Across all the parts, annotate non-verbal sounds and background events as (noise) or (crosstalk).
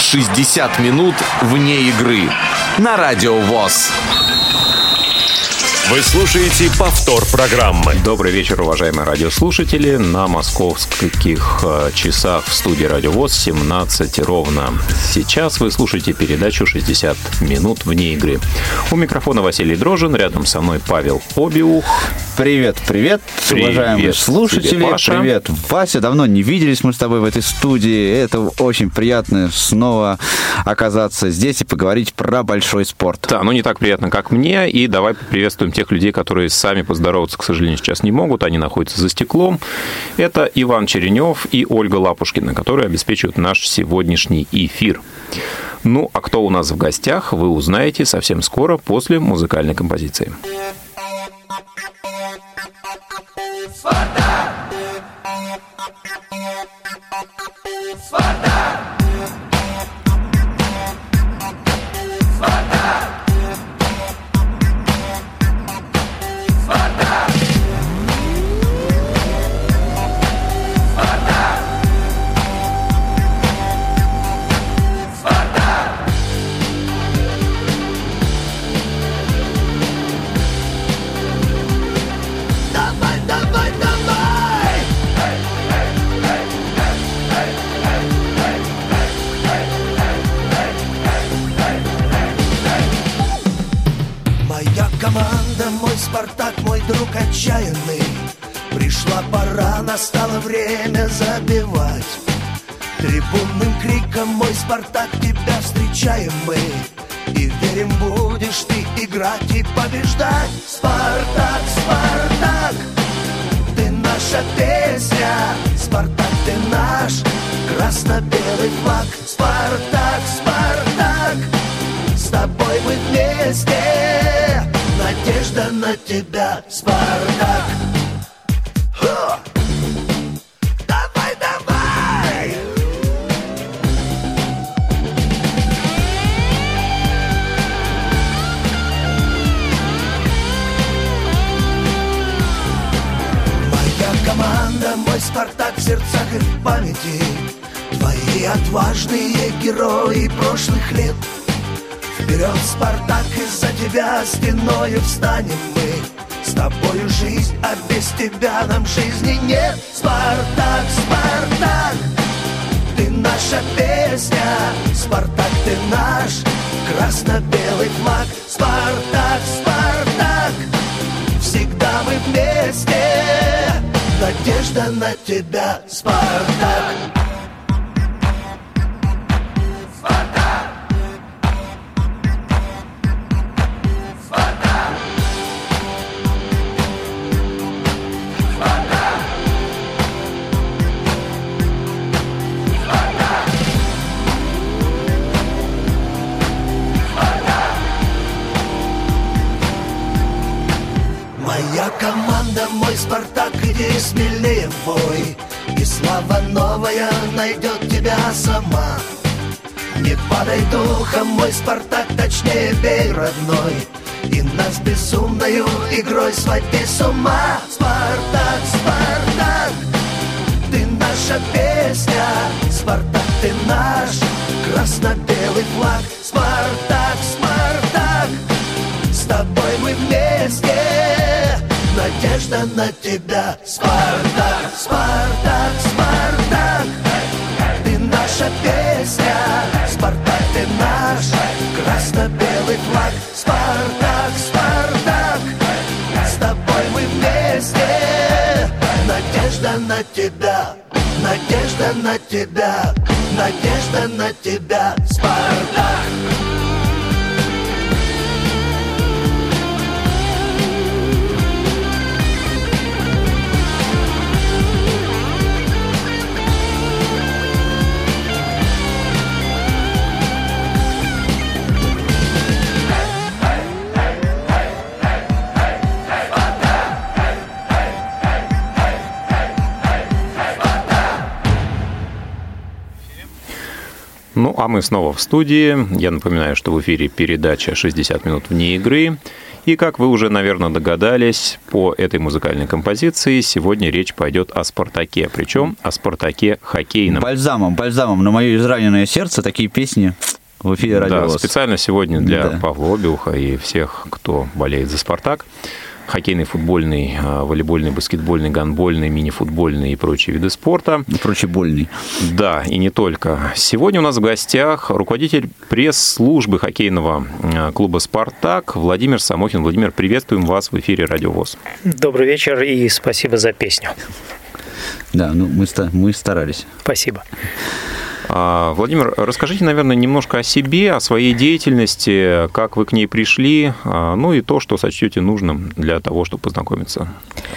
60 минут вне игры на Радио ВОЗ. Вы слушаете повтор программы. Добрый вечер, уважаемые радиослушатели. На московских э, часах в студии Радио ВОЗ 17 ровно. Сейчас вы слушаете передачу «60 минут вне игры». У микрофона Василий Дрожин, рядом со мной Павел Обиух. Привет, привет, Привет уважаемые слушатели. тебе, Паша. Привет, Вася. Давно не виделись мы с тобой в этой студии. Это очень приятно снова оказаться здесь и поговорить про большой спорт. Да, ну не так приятно, как мне. И давай поприветствуем тех людей, которые сами поздороваться, к сожалению, сейчас не могут. Они находятся за стеклом. Это Иван Черенев и Ольга Лапушкина, которые обеспечивают наш сегодняшний эфир. Ну, а кто у нас в гостях, вы узнаете совсем скоро после музыкальной композиции. Давай, Спартак, мой друг отчаянный. Пришла пора, настало время забивать. Трибунным криком мой Спартак, тебя встречаем мы. И верим, будешь ты играть и побеждать. Спартак, Спартак, ты наша песня. Спартак, ты наш красно-белый флаг. Спартак, Спартак, с тобой мы вместе Надежда на тебя, Спартак! Давай, давай! Моя команда, мой Спартак в сердцах и в памяти Твои отважные герои прошлых лет Вперед, Спартак, из-за тебя спиною встанем мы. С тобою жизнь, а без тебя нам жизни нет. Спартак, Спартак, ты наша песня. Спартак, ты наш красно-белый флаг. Спартак, Спартак, всегда мы вместе. Надежда на тебя, Спартак команда, мой Спартак, иди смелее бой И слава новая найдет тебя сама. Не падай духом, мой Спартак, точнее бей, родной. И нас безумною игрой своди с ума. Спартак, Спартак, ты наша песня. Спартак, ты наш красно-белый флаг. Спартак, Спартак, с тобой мы вместе Надежда на тебя. Спартак, Спартак, Спартак. Ты наша песня. Спартак, ты наш Красно-белый флаг. Спартак, Спартак. С тобой мы вместе. Надежда на тебя. Надежда на тебя. Надежда на тебя. Спартак Ну, а мы снова в студии. Я напоминаю, что в эфире передача «60 минут вне игры». И, как вы уже, наверное, догадались, по этой музыкальной композиции сегодня речь пойдет о «Спартаке», причем о «Спартаке» хоккейном. Бальзамом, бальзамом на мое израненное сердце такие песни в эфире радио Да, специально сегодня для Да. Павла Обиуха и всех, кто болеет за «Спартак». Хоккейный, футбольный, а, волейбольный, баскетбольный, гандбольный, мини-футбольный и прочие виды спорта. И прочий больный. Да, и не только. Сегодня у нас в гостях руководитель пресс-службы хоккейного э, клуба «Спартак» Владимир Самохин. Владимир, приветствуем вас в эфире «Радио ВОЗ». Добрый вечер и спасибо за песню. Да, ну мы, ста- мы старались. Спасибо. А, Владимир, расскажите, наверное, немножко о себе, о своей деятельности, как вы к ней пришли, а, ну и то, что сочтете нужным для того, чтобы познакомиться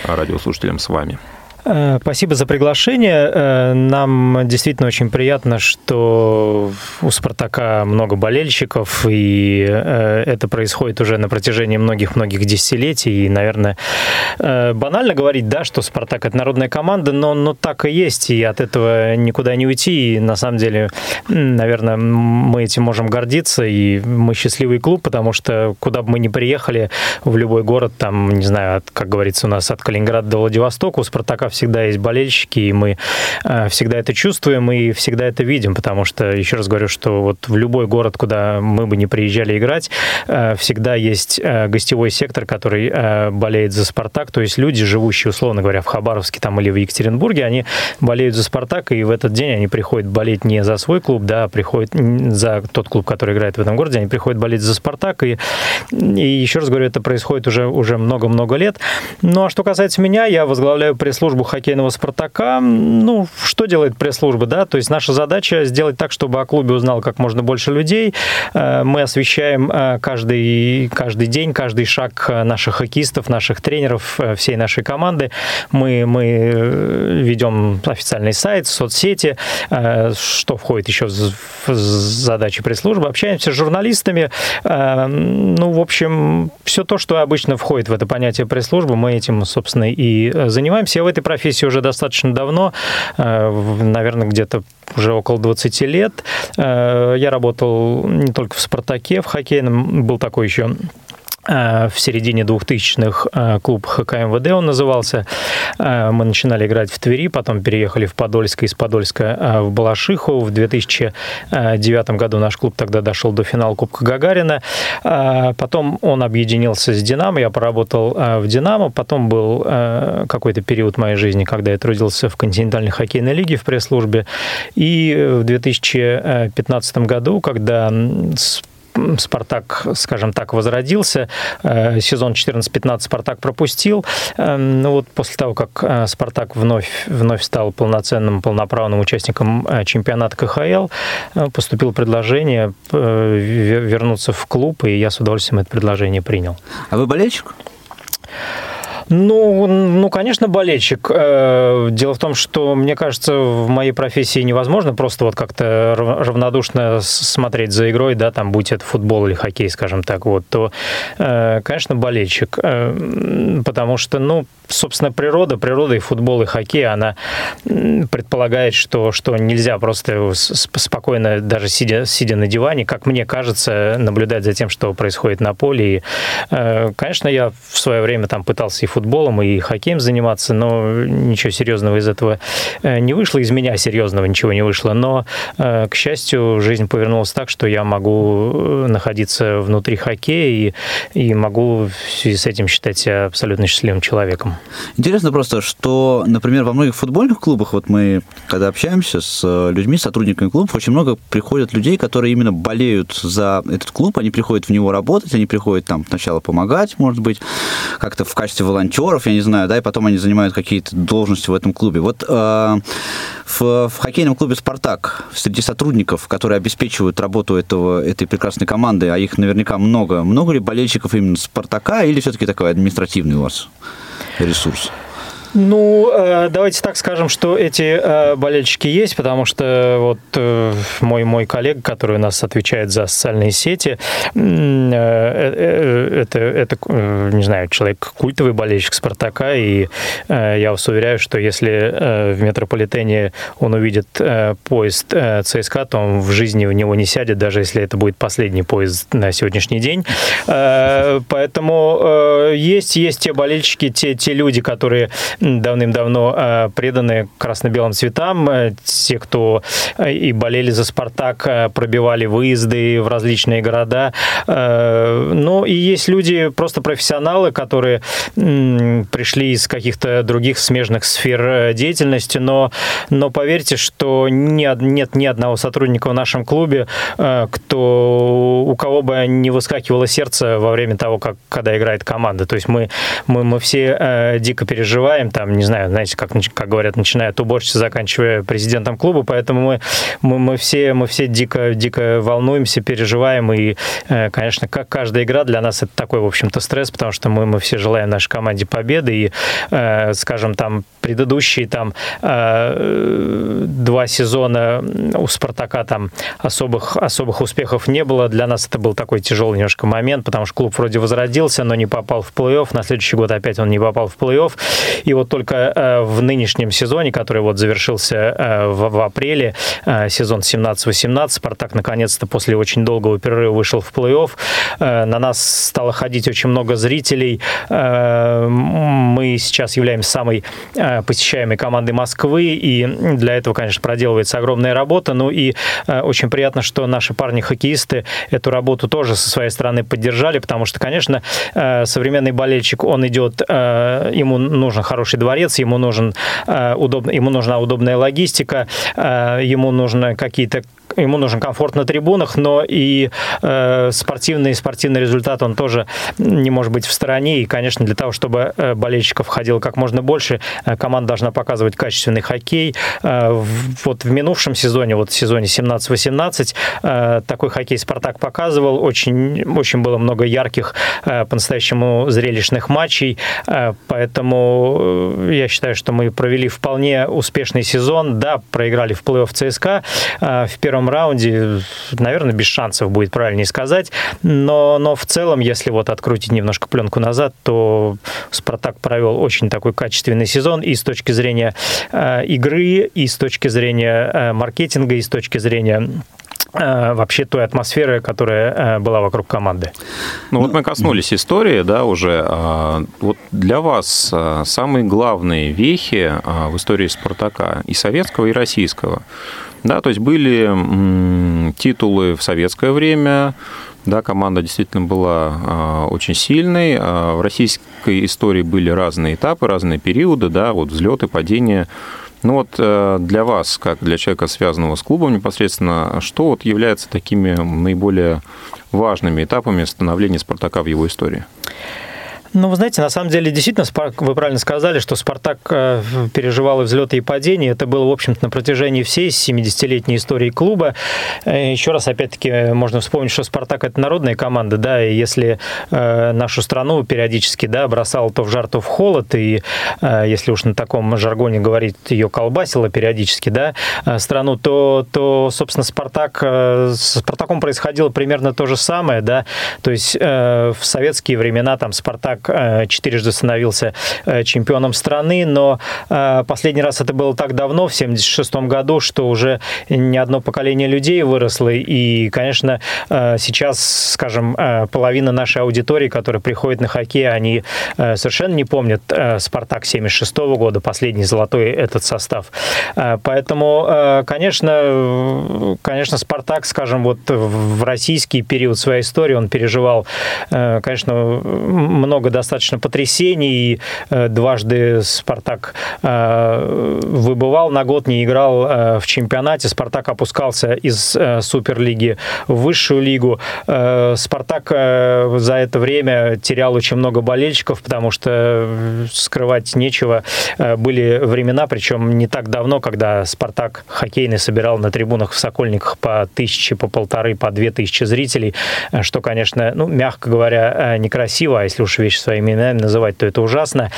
радиослушателям с вами. Э, Спасибо за приглашение. Э, Нам действительно очень приятно, что у «Спартака» много болельщиков, и э, это происходит уже на протяжении многих-многих десятилетий. И, наверное, банально говорить, да, что «Спартак» — это народная команда, но, но так и есть, и от этого никуда не уйти. И, на самом деле, наверное, мы этим можем гордиться, и мы счастливый клуб, потому что куда бы мы ни приехали, в любой город, там, не знаю, от, как говорится у нас, от Калининграда до Владивостока, у «Спартака» всегда есть болельщики, и мы э, всегда это чувствуем и всегда это видим, потому что, еще раз говорю, что вот в любой город, куда мы бы не приезжали играть, э, всегда есть э, гостевой сектор, который болеет за «Спартак», то есть люди, живущие, условно говоря, в Хабаровске там или в Екатеринбурге, они болеют за «Спартак», и в этот день они приходят болеть не за свой клуб, да, а приходят за тот клуб, который играет в этом городе, они приходят болеть за «Спартак», и, и еще раз говорю, это происходит уже, уже много-много лет. Ну, а что касается меня, я возглавляю пресс-службу хоккейного «Спартака». Ну, что делает пресс-служба, да? То есть наша задача сделать так, чтобы о клубе узнал как можно больше людей. Э, Мы освещаем э, каждый, каждый день, каждый шаг э, наших хоккеистов, наших тренеров, всей нашей команды. Мы, мы ведем официальный сайт, соцсети, что входит еще в задачи пресс-службы. Общаемся с журналистами. Ну, в общем, все то, что обычно входит в это понятие пресс-службы, мы этим, собственно, и занимаемся. Я в этой профессии уже достаточно давно, э, наверное, где-то уже около 20 лет. Э, Я работал не только в «Спартаке», в хоккейном, был такой еще в середине 2000-х э, клуб ХК МВД он назывался. Э, Мы начинали играть в Твери, потом переехали в Подольск, из Подольска э, в Балашиху. В 2009 году наш клуб тогда дошел до финала Кубка Гагарина. Э, Потом он объединился с «Динамо», я поработал э, в «Динамо», потом был э, какой-то период моей жизни, когда я трудился в континентальной хоккейной лиге в пресс-службе. И в 2015 году, когда с Спартак, скажем так, возродился. Э, Сезон 14-15 Спартак пропустил. Э, Ну вот после того, как э, Спартак вновь, вновь стал полноценным, полноправным участником э, чемпионата КХЛ, поступило предложение ве- вернуться в клуб, и я с удовольствием это предложение принял. А вы болельщик? Ну, ну, конечно, болельщик. Э, Дело в том, что, мне кажется, в моей профессии невозможно просто вот как-то рав- равнодушно смотреть за игрой, да, там, будь это футбол или хоккей, скажем так, вот, то, э, конечно, болельщик. Э, Потому что, ну, собственно, природа, природа и футбол, и хоккей, она предполагает, что, что нельзя просто спокойно, даже сидя, сидя на диване, как мне кажется, наблюдать за тем, что происходит на поле. И, конечно, я в свое время там пытался и футболом, и хоккеем заниматься, но ничего серьезного из этого э, не вышло, из меня серьезного ничего не вышло. Но, э, к счастью, жизнь повернулась так, что я могу э, находиться внутри хоккея и, и могу в связи с этим считать себя абсолютно счастливым человеком. Интересно просто, что, например, во многих футбольных клубах, вот мы, когда общаемся с людьми, сотрудниками клубов, очень много приходят людей, которые именно болеют за этот клуб, они приходят в него работать, они приходят там сначала помогать, может быть, как-то в качестве волонтеров, я не знаю, да, и потом они занимают какие-то должности в этом клубе. Вот э, в, в хоккейном клубе «Спартак» среди сотрудников, которые обеспечивают работу этого, этой прекрасной команды, а их наверняка много, много ли болельщиков именно «Спартака» или все-таки такой административный у вас ресурс? Ну, э, давайте так скажем, что эти э, болельщики есть, потому что вот э, мой, мой коллега, который у нас отвечает за социальные сети, это, это, не знаю, человек культовый болельщик «Спартака», и я вас уверяю, что если в метрополитене он увидит поезд ЦСКА, то он в жизни в него не сядет, даже если это будет последний поезд на сегодняшний день. Поэтому есть, есть те болельщики, те, те люди, которые давным-давно э, преданы красно-белым цветам. Э, те, кто э, и болели за «Спартак», пробивали выезды в различные города. Ну, и есть люди, просто профессионалы, которые пришли из каких-то других смежных сфер деятельности, но, но поверьте, что нет, нет ни одного сотрудника в нашем клубе, кто, у кого бы не выскакивало сердце во время того, как, когда играет команда. То есть мы, мы, мы все дико переживаем, там, не знаю, знаете, как, как говорят, начиная от уборщицы, заканчивая президентом клуба, поэтому мы, мы, мы, все, мы все дико, дико волнуемся, переживаем, и, э, конечно, как каждая игра для нас это такой, в общем-то, стресс, потому что мы, мы все желаем нашей команде победы, и, э, скажем, там, предыдущие там э, два сезона у «Спартака» там особых, особых успехов не было, для нас это был такой тяжелый немножко момент, потому что клуб вроде возродился, но не попал в плей-офф, на следующий год опять он не попал в плей-офф, и вот только э, в нынешнем сезоне, который вот завершился э, в, в апреле, э, сезон 17-18, «Спартак» наконец-то после очень долгого перерыва вышел в плей-офф. На нас стало ходить очень много зрителей. Мы сейчас являемся самой посещаемой командой Москвы, и для этого, конечно, проделывается огромная работа. Ну и очень приятно, что наши парни-хоккеисты эту работу тоже со своей стороны поддержали, потому что, конечно, современный болельщик, он идет, ему нужен хороший дворец, ему, нужен, э, удобно, ему нужна удобная логистика, э, ему нужны какие-то ему нужен комфорт на трибунах, но и э, спортивный спортивный результат он тоже не может быть в стороне. И, конечно, для того, чтобы э, болельщиков входило как можно больше, команда должна показывать качественный хоккей. Э, вот в минувшем сезоне, вот в сезоне 17-18, э, такой хоккей «Спартак» показывал. Очень, очень было много ярких, э, по-настоящему зрелищных матчей. Э, поэтому я считаю, что мы провели вполне успешный сезон. Да, проиграли в плей-офф ЦСКА э, в первом раунде, наверное, без шансов будет правильнее сказать. Но, но в целом, если вот открутить немножко пленку назад, то Спартак провел очень такой качественный сезон и с точки зрения э, игры, и с точки зрения э, маркетинга, и с точки зрения вообще той атмосферы, которая э, была вокруг команды. Ну вот мы коснулись истории, да, уже. А, вот для вас а, самые главные вехи а, в истории Спартака и советского, и российского – да, то есть были титулы в советское время, да, команда действительно была очень сильной. В российской истории были разные этапы, разные периоды, да, вот взлеты, падения. Ну вот э, для вас, как для человека, связанного с клубом непосредственно, что вот является такими наиболее важными этапами становления «Спартака» в его истории? Ну, вы знаете, на самом деле, действительно, вы правильно сказали, что «Спартак» э, переживал и взлеты, и падения. Это было, в общем-то, на протяжении всей 70-летней истории клуба. Э, еще раз, опять-таки, можно вспомнить, что «Спартак» — это народная команда, да, и если э, нашу страну периодически, да, бросал то в жар, то в холод, и если уж на таком жаргоне говорить, ее колбасило периодически, да, страну, то, то собственно, «Спартак», с «Спартаком» происходило примерно то же самое, да, то есть в советские времена там «Спартак» четырежды становился э, чемпионом страны, но э, последний раз это было так давно, в 76 году, что уже не одно поколение людей выросло, и, конечно, сейчас, скажем, половина нашей аудитории, которая приходит на хоккей, они совершенно не помнят «Спартак» 76 года, последний золотой этот состав. Поэтому, конечно, конечно, «Спартак», скажем, вот в российский период своей истории он переживал, конечно, много достаточно потрясений. И э, дважды Спартак э, выбывал на год, не играл э, в чемпионате. Спартак опускался из Суперлиги в высшую лигу. Спартак за это время терял очень много болельщиков, потому что скрывать нечего. Были времена, причем не так давно, когда Спартак хоккейный собирал на трибунах в Сокольниках по тысяче, по полторы, по две тысячи зрителей, что, конечно, ну, мягко говоря, некрасиво, а если уж вещь своими именами называть, то это ужасно.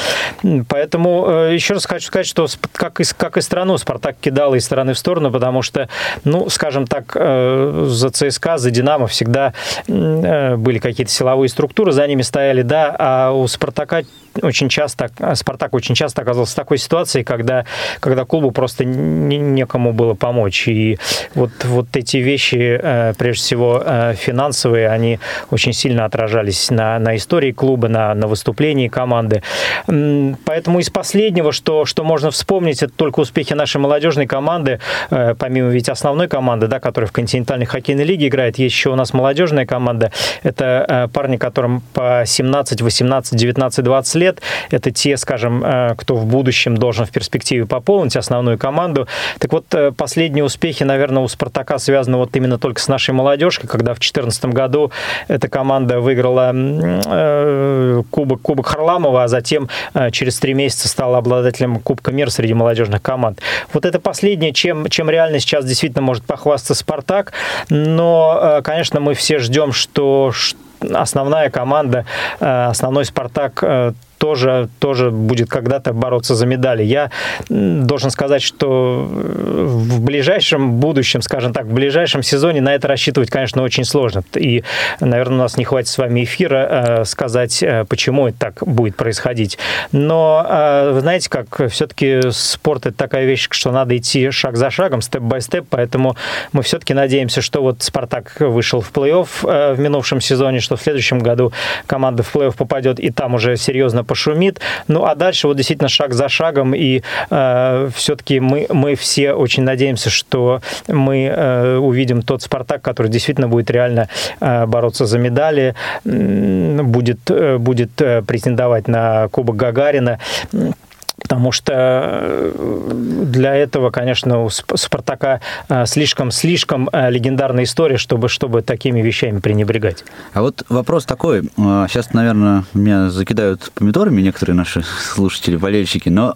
Поэтому еще раз хочу сказать, что как и, как и страну Спартак кидал из стороны в сторону, потому что, ну, скажем так, за ЦСКА, за Динамо всегда были какие-то силовые структуры, за ними стояли, да, а у Спартака очень часто, Спартак очень часто оказался в такой ситуации, когда, когда клубу просто не, некому было помочь. И вот, вот эти вещи, э, прежде всего э, финансовые, они очень сильно отражались на, на истории клуба, на, на выступлении команды. Поэтому из последнего, что, что можно вспомнить, это только успехи нашей молодежной команды, э, помимо ведь основной команды, да, которая в континентальной хоккейной лиге играет, есть еще у нас молодежная команда. Это парни, которым по 17, 18, 19, 20 лет, лет. Это те, скажем, э, кто в будущем должен в перспективе пополнить основную команду. Так вот, э, последние успехи, наверное, у «Спартака» связаны вот именно только с нашей молодежкой, когда в 2014 году эта команда выиграла э, кубок, кубок Харламова, а затем через три месяца стала обладателем Кубка мира среди молодежных команд. Вот это последнее, чем, чем реально сейчас действительно может похвастаться «Спартак». Но, конечно, мы все ждем, что основная команда, основной «Спартак» тоже, тоже будет когда-то бороться за медали. Я должен сказать, что в ближайшем будущем, скажем так, в ближайшем сезоне на это рассчитывать, конечно, очень сложно. И, наверное, у нас не хватит с вами эфира э, сказать, э, почему это так будет происходить. Но, э, вы знаете, как все-таки спорт – это такая вещь, что надо идти шаг за шагом, степ-бай-степ, поэтому мы все-таки надеемся, что вот «Спартак» вышел в плей-офф в минувшем сезоне, что в следующем году команда в плей-офф попадет, и там уже серьезно пошумит. Ну, а дальше вот действительно шаг за шагом, и э, все-таки мы, мы все очень надеемся, что мы э, увидим тот «Спартак», который действительно будет реально э, бороться за медали, будет, э, будет э, претендовать на Кубок Гагарина потому что э, для этого, конечно, у Спартака слишком-слишком э, э, легендарная история, чтобы, чтобы такими вещами пренебрегать. А вот вопрос такой. Сейчас, наверное, меня закидают помидорами некоторые наши (laughs) слушатели, болельщики, но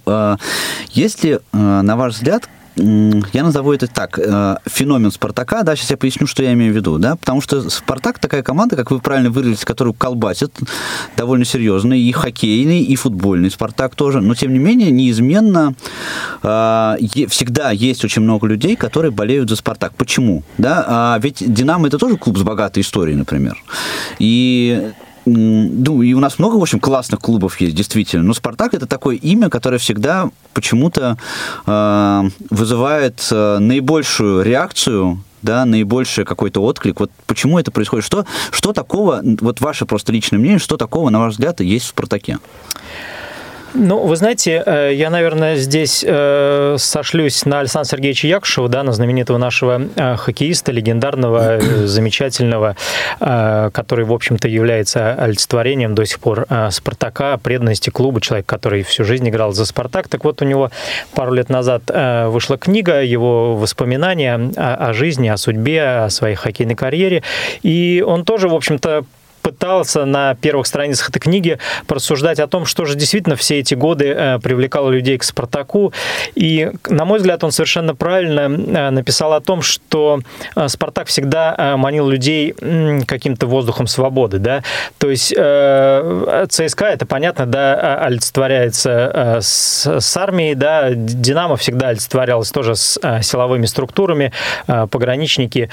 если, на ваш взгляд, я назову это так, э, феномен Спартака, да, сейчас я поясню, что я имею в виду, да, потому что Спартак такая команда, как вы правильно выразились, которую колбасит довольно серьезно, и хоккейный, и футбольный Спартак тоже, но тем не менее неизменно э, всегда есть очень много людей, которые болеют за Спартак. Почему? Да, а ведь Динамо это тоже клуб с богатой историей, например. И ну, и у нас много, в общем, классных клубов есть, действительно. Но «Спартак» — это такое имя, которое всегда почему-то э, вызывает э, наибольшую реакцию да, наибольший какой-то отклик. Вот почему это происходит? Что, что такого, вот ваше просто личное мнение, что такого, на ваш взгляд, есть в «Спартаке»? Ну, вы знаете, э, я, наверное, здесь э, сошлюсь на Александра Сергеевича Якушева, да, на знаменитого нашего э, хоккеиста, легендарного, (clears throat) замечательного, который, в общем-то, является олицетворением до сих пор Спартака, преданности клуба, человек, который всю жизнь играл за Спартак. Так вот, у него пару лет назад вышла книга, его воспоминания о, о жизни, о судьбе, о своей хоккейной карьере. И он тоже, в общем-то, пытался на первых страницах этой книги порассуждать о том, что же действительно все эти годы э, привлекало людей к «Спартаку». И, на мой взгляд, он совершенно правильно э, написал о том, что э, «Спартак» всегда манил людей каким-то воздухом свободы. Да? То есть ЦСКА, это понятно, да, олицетворяется с, с армией, да, «Динамо» всегда олицетворялось тоже с силовыми структурами, пограничники,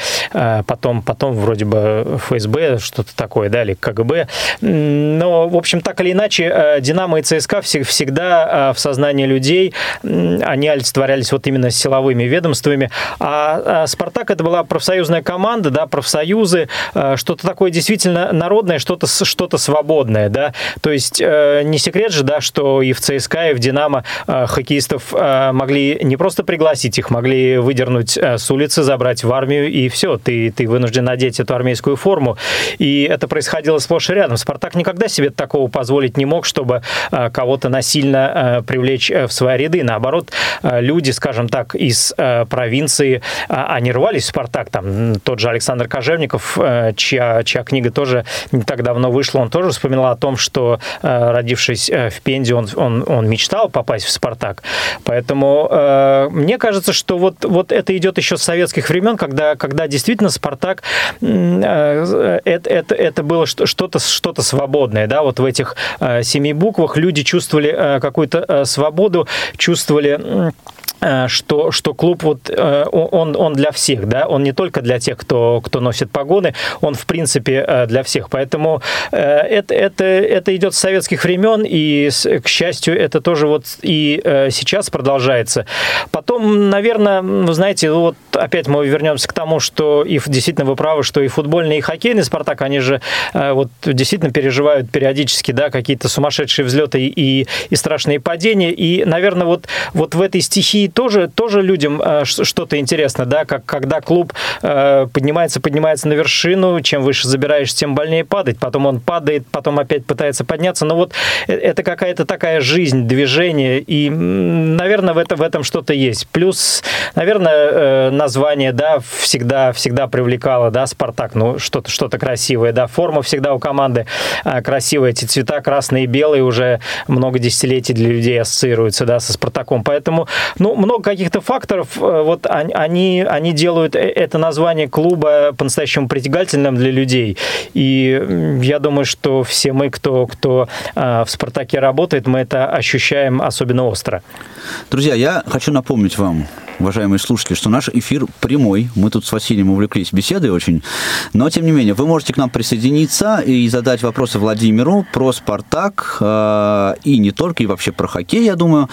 потом, потом вроде бы ФСБ, что-то такое, да, или КГБ. Но, в общем, так или иначе, э, «Динамо» и ЦСКА всегда э, в сознании людей, они олицетворялись вот именно силовыми ведомствами. А э, «Спартак» — это была профсоюзная команда, да, профсоюзы, что-то такое действительно народное, что-то что свободное, да. То есть не секрет же, да, что и в ЦСКА, и в «Динамо» хоккеистов могли не просто пригласить, их могли выдернуть с улицы, забрать в армию, и все, ты, ты вынужден надеть эту армейскую форму. И это происходило происходило сплошь и рядом. Спартак никогда себе такого позволить не мог, чтобы э, кого-то насильно э, привлечь э, в свои ряды. Наоборот, люди, скажем так, из провинции, они рвались в Спартак. Там тот же Александр Кожевников, чья, чья книга тоже не так давно вышла, он тоже вспоминал о том, что, родившись в Пензе, он, он, он мечтал попасть в Спартак. Поэтому мне кажется, что вот, вот это идет еще с советских времен, когда, когда действительно Спартак это, это, это был было что-то что свободное, да, вот в этих семи буквах люди чувствовали какую-то свободу, чувствовали Э, что, что клуб вот э, он, он для всех, да, он не только для тех, кто, кто носит погоны, он в принципе э, для всех. Поэтому это, это, это идет с советских времен, и, к счастью, это тоже вот и сейчас продолжается. Потом, наверное, вы знаете, вот опять мы вернемся к тому, что и действительно вы правы, что и футбольный, и хоккейный «Спартак», они же вот действительно переживают периодически, да, какие-то сумасшедшие взлеты и, и страшные падения, и, наверное, вот, вот в этой стихии тоже, тоже людям э, что-то интересно, да, как когда клуб э, поднимается, поднимается на вершину, чем выше забираешь, тем больнее падать, потом он падает, потом опять пытается подняться, но вот э, это какая-то такая жизнь, движение, и, наверное, в, это, в этом что-то есть. Плюс, наверное, название, да, всегда, всегда привлекало, да, Спартак, ну, что-то что красивое, да, форма всегда у команды красивая, эти цвета красные и белые уже много десятилетий для людей ассоциируются, да, со Спартаком, поэтому, ну, много каких-то факторов, э, вот они, они делают э, это название клуба по-настоящему притягательным для людей. И я думаю, что все мы, кто, кто э, в «Спартаке» работает, мы это ощущаем особенно остро. Друзья, я хочу напомнить вам, уважаемые слушатели, что наш эфир прямой. Мы тут с Василием увлеклись беседой очень. Но, тем не менее, вы можете к нам присоединиться и задать вопросы Владимиру про «Спартак» э, и не только, и вообще про хоккей, я думаю.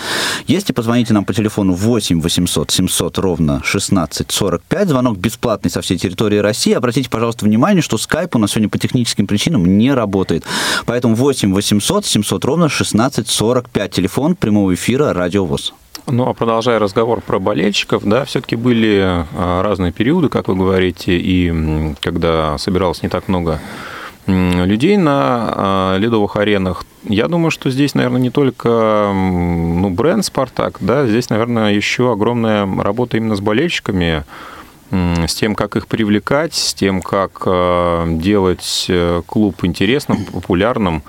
Если позвоните нам по телефону 8 800 700 ровно 16 45, звонок бесплатный со всей территории России. Обратите, пожалуйста, внимание, что скайп у нас сегодня по техническим причинам не работает. Поэтому 8 800 700 ровно 16 45. Телефон прямого эфира «Радио ВОЗ». Ну, а продолжая разговор про болельщиков, да, все-таки были а, разные периоды, как вы говорите, и когда собиралось не так много людей на а, ледовых аренах. Я думаю, что здесь, наверное, не только ну, бренд «Спартак», да, здесь, наверное, еще огромная работа именно с болельщиками, с тем, как их привлекать, с тем, как а, делать э, клуб интересным, популярным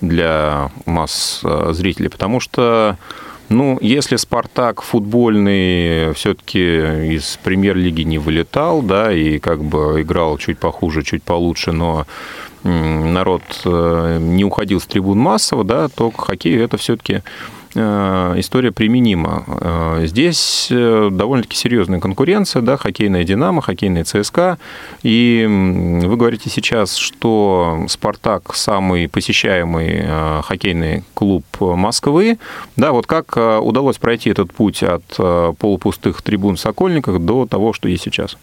для масс зрителей. Потому что ну, если Спартак футбольный все-таки из премьер-лиги не вылетал, да, и как бы играл чуть похуже, чуть получше, но народ э, не уходил с трибун массово, да, то к хоккею это все-таки история применима. Э, здесь э, довольно-таки серьезная конкуренция, да, хоккейная «Динамо», хоккейная «ЦСКА». И вы говорите сейчас, что «Спартак» – самый посещаемый хоккейный клуб Москвы. Да, вот как удалось пройти этот путь от полупустых трибун в Сокольниках до того, что есть сейчас?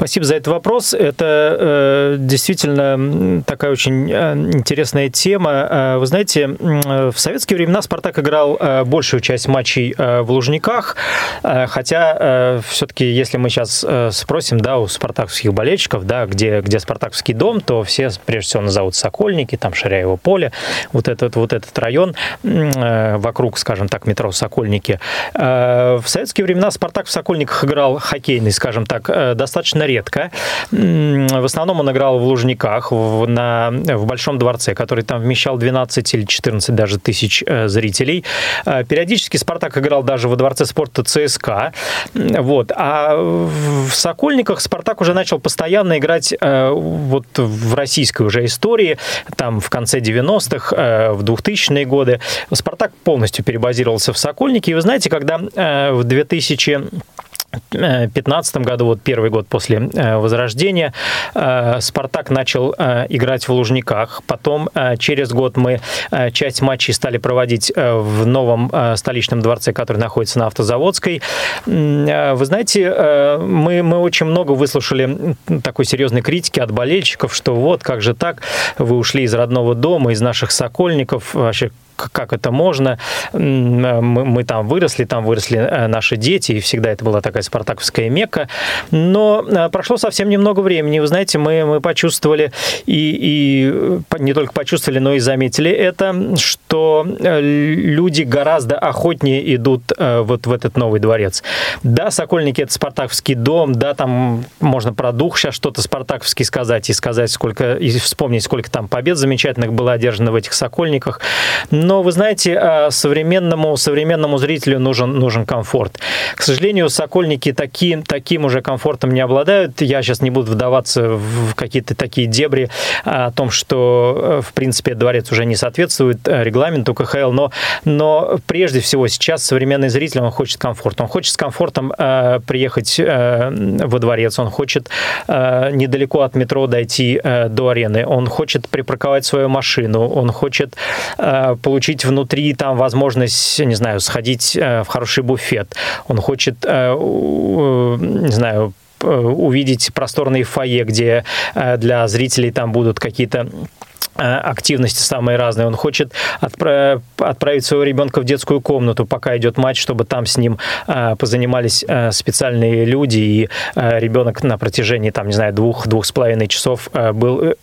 Спасибо за этот вопрос. Это э, действительно такая очень э, интересная тема. Э, вы знаете, в советские времена «Спартак» играл э, большую часть матчей в Лужниках, хотя все-таки, если мы сейчас спросим да, у спартаковских болельщиков, да, где, где спартаковский дом, то все прежде всего назовут Сокольники, там Ширяево поле, вот этот, вот этот район вокруг, скажем так, метро Сокольники. В советские времена «Спартак» в Сокольниках играл хоккейный, скажем так, достаточно редко. В основном он играл в Лужниках, в, на, в Большом дворце, который там вмещал 12 или 14 даже тысяч э, зрителей. Э, периодически «Спартак» играл даже во дворце спорта ЦСКА. Вот. А в Сокольниках «Спартак» уже начал постоянно играть э, вот в российской уже истории, там в конце 90-х, в 2000-е годы. «Спартак» полностью перебазировался в Сокольники. И вы знаете, когда в 2000 2015 году, вот первый год после э, Возрождения, э, Спартак начал э, играть в Лужниках. Потом через год мы часть матчей стали проводить в новом столичном дворце, который находится на Автозаводской. Вы знаете, мы, мы очень много выслушали такой серьезной критики от болельщиков, что вот, как же так, вы ушли из родного дома, из наших сокольников, вообще как это можно. Мы, мы там выросли, там выросли э, наши дети, и всегда это была такая спартаковская мекка. Но э, прошло совсем немного времени. Вы знаете, мы, мы почувствовали, и, и э, не только почувствовали, но и заметили это, что люди гораздо охотнее идут вот в этот новый дворец. Да, Сокольники – это спартаковский дом, да, там можно про дух сейчас что-то спартаковский сказать и сказать, сколько, и вспомнить, сколько там побед замечательных было одержано в этих Сокольниках. но вы знаете, э, современному, современному зрителю нужен, нужен комфорт. К сожалению, Сокольники таким, таким уже комфортом не обладают. Я сейчас не буду вдаваться в какие-то такие дебри о том, что, в принципе, дворец уже не соответствует регламенту КХЛ, но, но прежде всего сейчас современный зритель, он хочет комфорта. Он хочет с комфортом э, приехать э, во дворец, он хочет э, недалеко от метро дойти э, до арены, он хочет припарковать свою машину, он хочет э, получить внутри там возможность, не знаю, сходить э, в хороший буфет, он хочет, э, э, не знаю, увидеть просторные фойе, где для зрителей там будут какие-то активности самые разные. Он хочет отправ... отправить своего ребенка в детскую комнату, пока идет матч, чтобы там с ним позанимались специальные люди, и ребенок на протяжении, там, не знаю, двух, двух с половиной часов был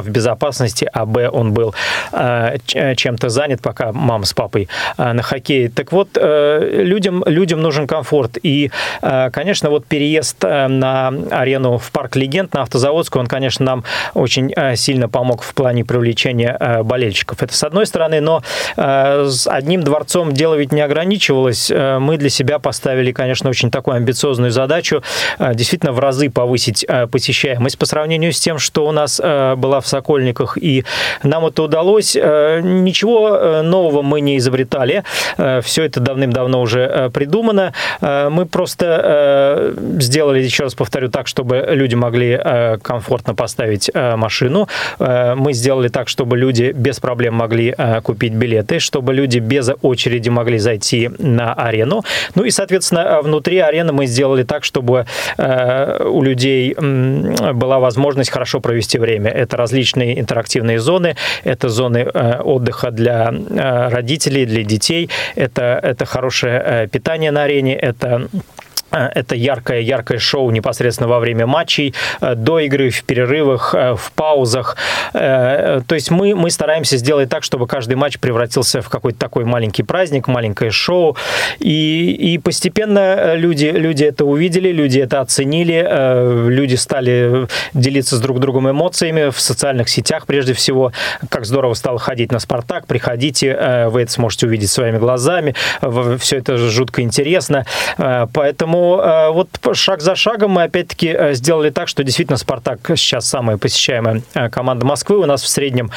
в безопасности, а б он был а, чем-то занят, пока мама с папой а, на хоккее. Так вот, э, людям, людям нужен комфорт. И, конечно, вот переезд э, на арену в Парк Легенд на Автозаводскую, он, конечно, нам очень э, сильно помог в плане привлечения болельщиков. Это с одной стороны, но с одним дворцом дело ведь не ограничивалось. Мы для себя поставили, конечно, очень такую амбициозную задачу действительно в разы повысить посещаемость по сравнению с тем, что у нас Э, была в Сокольниках, и нам это удалось. Э, ничего э, нового мы не изобретали. Все это давным-давно уже придумано. Мы просто сделали, еще раз повторю, так, чтобы люди могли комфортно поставить машину. Мы сделали так, чтобы люди без проблем могли купить билеты, чтобы люди без очереди могли зайти на арену. Ну и, соответственно, внутри арены мы сделали так, чтобы у людей была возможность хорошо провести время. Это различные интерактивные зоны, это зоны э, отдыха для э, родителей, для детей, это, это хорошее э, питание на арене, это это яркое, яркое шоу непосредственно во время матчей, э, до игры, в перерывах, э, в паузах. То есть мы, мы стараемся сделать так, чтобы каждый матч превратился в какой-то такой маленький праздник, маленькое шоу. И, и постепенно люди, люди это увидели, люди это оценили, люди стали делиться с друг другом эмоциями в социальных сетях прежде всего. Как здорово стало ходить на «Спартак», приходите, вы это сможете увидеть своими глазами. Все это жутко интересно. Поэтому Э, вот шаг за шагом мы опять-таки э, сделали так, что действительно «Спартак» сейчас самая посещаемая э, команда Москвы. У нас в среднем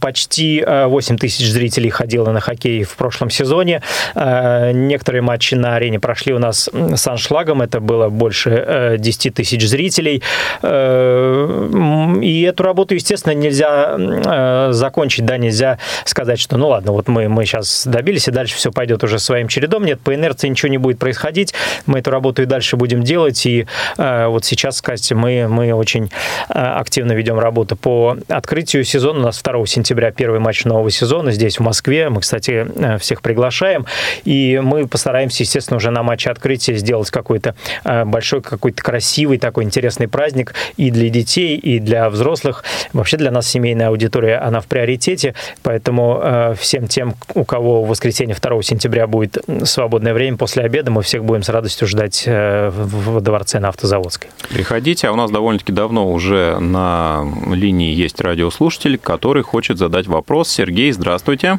почти 8 тысяч зрителей ходило на хоккей в прошлом сезоне. Некоторые матчи на арене прошли у нас с аншлагом. Это было больше 10 тысяч зрителей. И эту работу, естественно, нельзя закончить, да, нельзя сказать, что ну ладно, вот мы, мы сейчас добились, и дальше все пойдет уже своим чередом. Нет, по инерции ничего не будет происходить. Мы эту работу и дальше будем делать. И э, вот сейчас, кстати, мы, мы очень э, активно ведем работу по открытию сезона. У нас 2 сентября первый матч нового сезона здесь, в Москве. Мы, кстати, э, всех приглашаем. И мы постараемся, естественно, уже на матче открытия сделать какой-то большой, какой-то красивый такой интересный праздник и для детей, и для взрослых. Вообще для нас семейная аудитория, она в приоритете. Поэтому всем тем, у кого в воскресенье 2 сентября будет свободное время после обеда, мы всех будем с радостью ждать ждать э, в дворце на Автозаводской. Приходите, а у нас довольно-таки давно уже на линии есть радиослушатель, который хочет задать вопрос. Сергей, здравствуйте.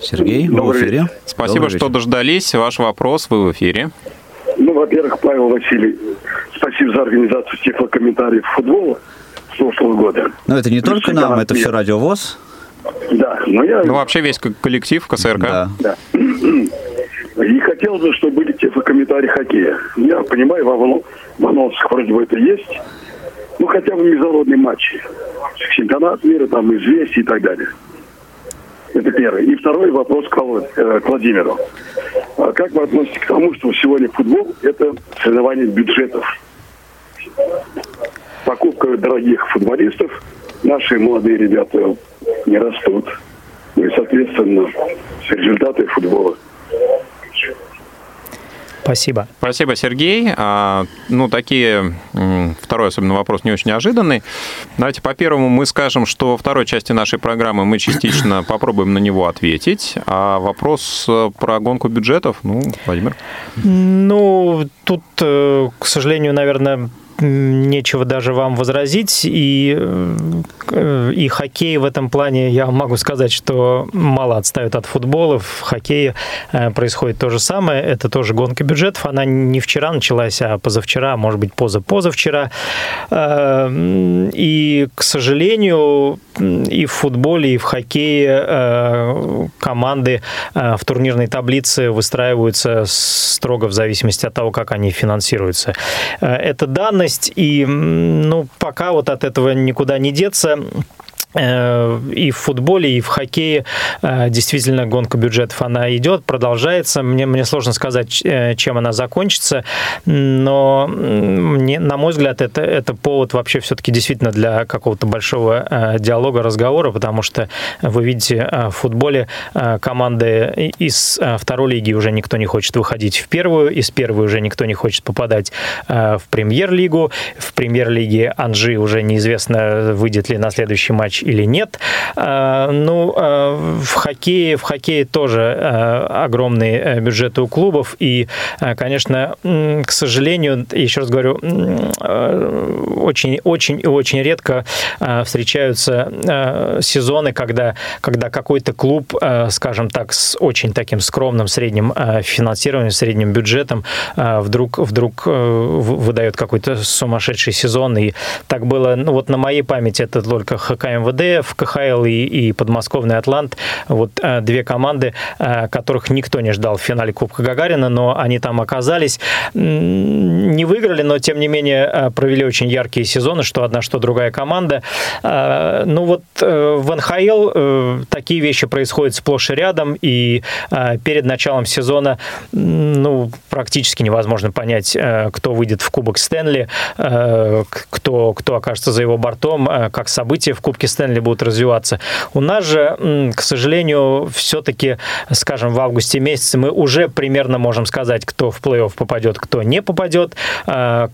Сергей, вы в эфире. Спасибо, Добрый что вечер. дождались. Ваш вопрос, вы в эфире. Ну, во-первых, Павел Василий, спасибо за организацию тифлокомментариев футбола с прошлого года. Но это не только нам, это все радиовоз. Да, но я... Ну, вообще весь коллектив КСРК. Да. да. И хотелось бы, чтобы были те комментарии хоккея. Я понимаю, в, анонсах вроде бы это есть. Ну, хотя бы международные матчи. Чемпионат мира, там, известия и так далее. Это первый. И второй вопрос к, э, к Владимиру. А как вы относитесь к тому, что сегодня футбол – это соревнование бюджетов? Покупка дорогих футболистов. Наши молодые ребята не растут. Ну и, соответственно, результаты футбола Спасибо. Спасибо, Сергей. А, ну, такие... Второй особенно вопрос не очень неожиданный. Давайте по первому мы скажем, что во второй части нашей программы мы частично (coughs) попробуем на него ответить. А вопрос э, про гонку бюджетов, ну, Владимир. Ну, тут, э, к сожалению, наверное, нечего даже вам возразить. И, э, и хоккей в этом плане, я могу сказать, что мало отстает от футбола. В хоккее э, происходит то же самое. Это тоже гонка бюджетов. Она не вчера началась, а позавчера, может быть, поза-позавчера. Э, и, к сожалению, и в футболе, и в хоккее команды в турнирной таблице выстраиваются строго в зависимости от того, как они финансируются. Это данность, и ну, пока вот от этого никуда не деться. Э, и в футболе, и в хоккее э, действительно гонка бюджетов, она идет, продолжается. Мне, мне сложно сказать, э, чем она закончится, но мне, на мой взгляд, это, это повод вообще все-таки действительно для какого-то большого диалога, разговора, потому что вы видите в футболе команды из второй лиги уже никто не хочет выходить в первую, из первой уже никто не хочет попадать в премьер-лигу. В премьер-лиге Анжи уже неизвестно, выйдет ли на следующий матч или нет. А, ну, а, в хоккее, в хоккее тоже а, огромные э, бюджеты у клубов, и, конечно, к сожалению, еще раз говорю, очень, очень и очень редко встречаются сезоны, когда, когда какой-то клуб, скажем так, с очень таким скромным средним финансированием, средним бюджетом вдруг, вдруг э, выдает какой-то сумасшедший сезон, и так было, ну вот на моей памяти это только ХКМВ МВД, в КХЛ и, и подмосковный Атлант. Вот э, две команды, э, которых никто не ждал в финале Кубка Гагарина, но они там оказались. Не выиграли, но тем не менее э, провели очень яркие сезоны, что одна, что другая команда. Ну вот в НХЛ такие вещи происходят сплошь и рядом, и перед началом сезона ну, практически невозможно понять, кто выйдет в Кубок Стэнли, кто, кто окажется за его бортом, как события в Кубке Стэнли Стэнли будут развиваться. У нас же, к сожалению, все-таки, скажем, в августе месяце мы уже примерно можем сказать, кто в плей-офф попадет, кто не попадет, а,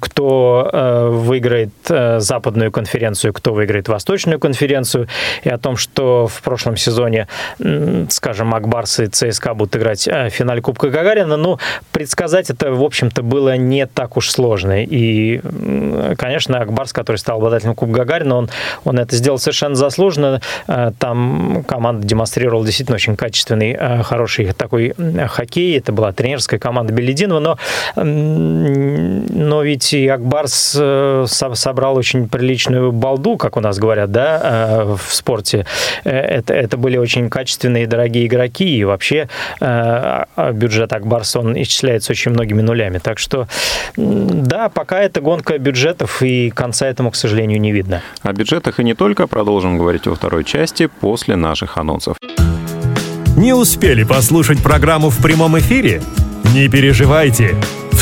кто э, выиграет э, западную конференцию, кто выиграет восточную конференцию, и о том, что в прошлом сезоне, скажем, Акбарс и ЦСКА будут играть э, финале Кубка Гагарина, ну, предсказать это, в общем-то, было не так уж сложно. И, конечно, Акбарс, который стал обладателем Кубка Гагарина, он, он это сделал совершенно заслуженно. Там команда демонстрировала действительно очень качественный, хороший такой хоккей. Это была тренерская команда Белединова, но, но ведь и Акбарс э, собрал очень приличную балду, как у нас говорят, да, э, в спорте. Э, это, это были очень качественные и дорогие игроки, и вообще а бюджет Акбарса, он исчисляется очень многими нулями. Так что, да, пока это гонка бюджетов, и конца этому, к сожалению, не видно. О бюджетах и не только продолжим говорить во второй части после наших анонсов. Не успели послушать программу в прямом эфире? Не переживайте.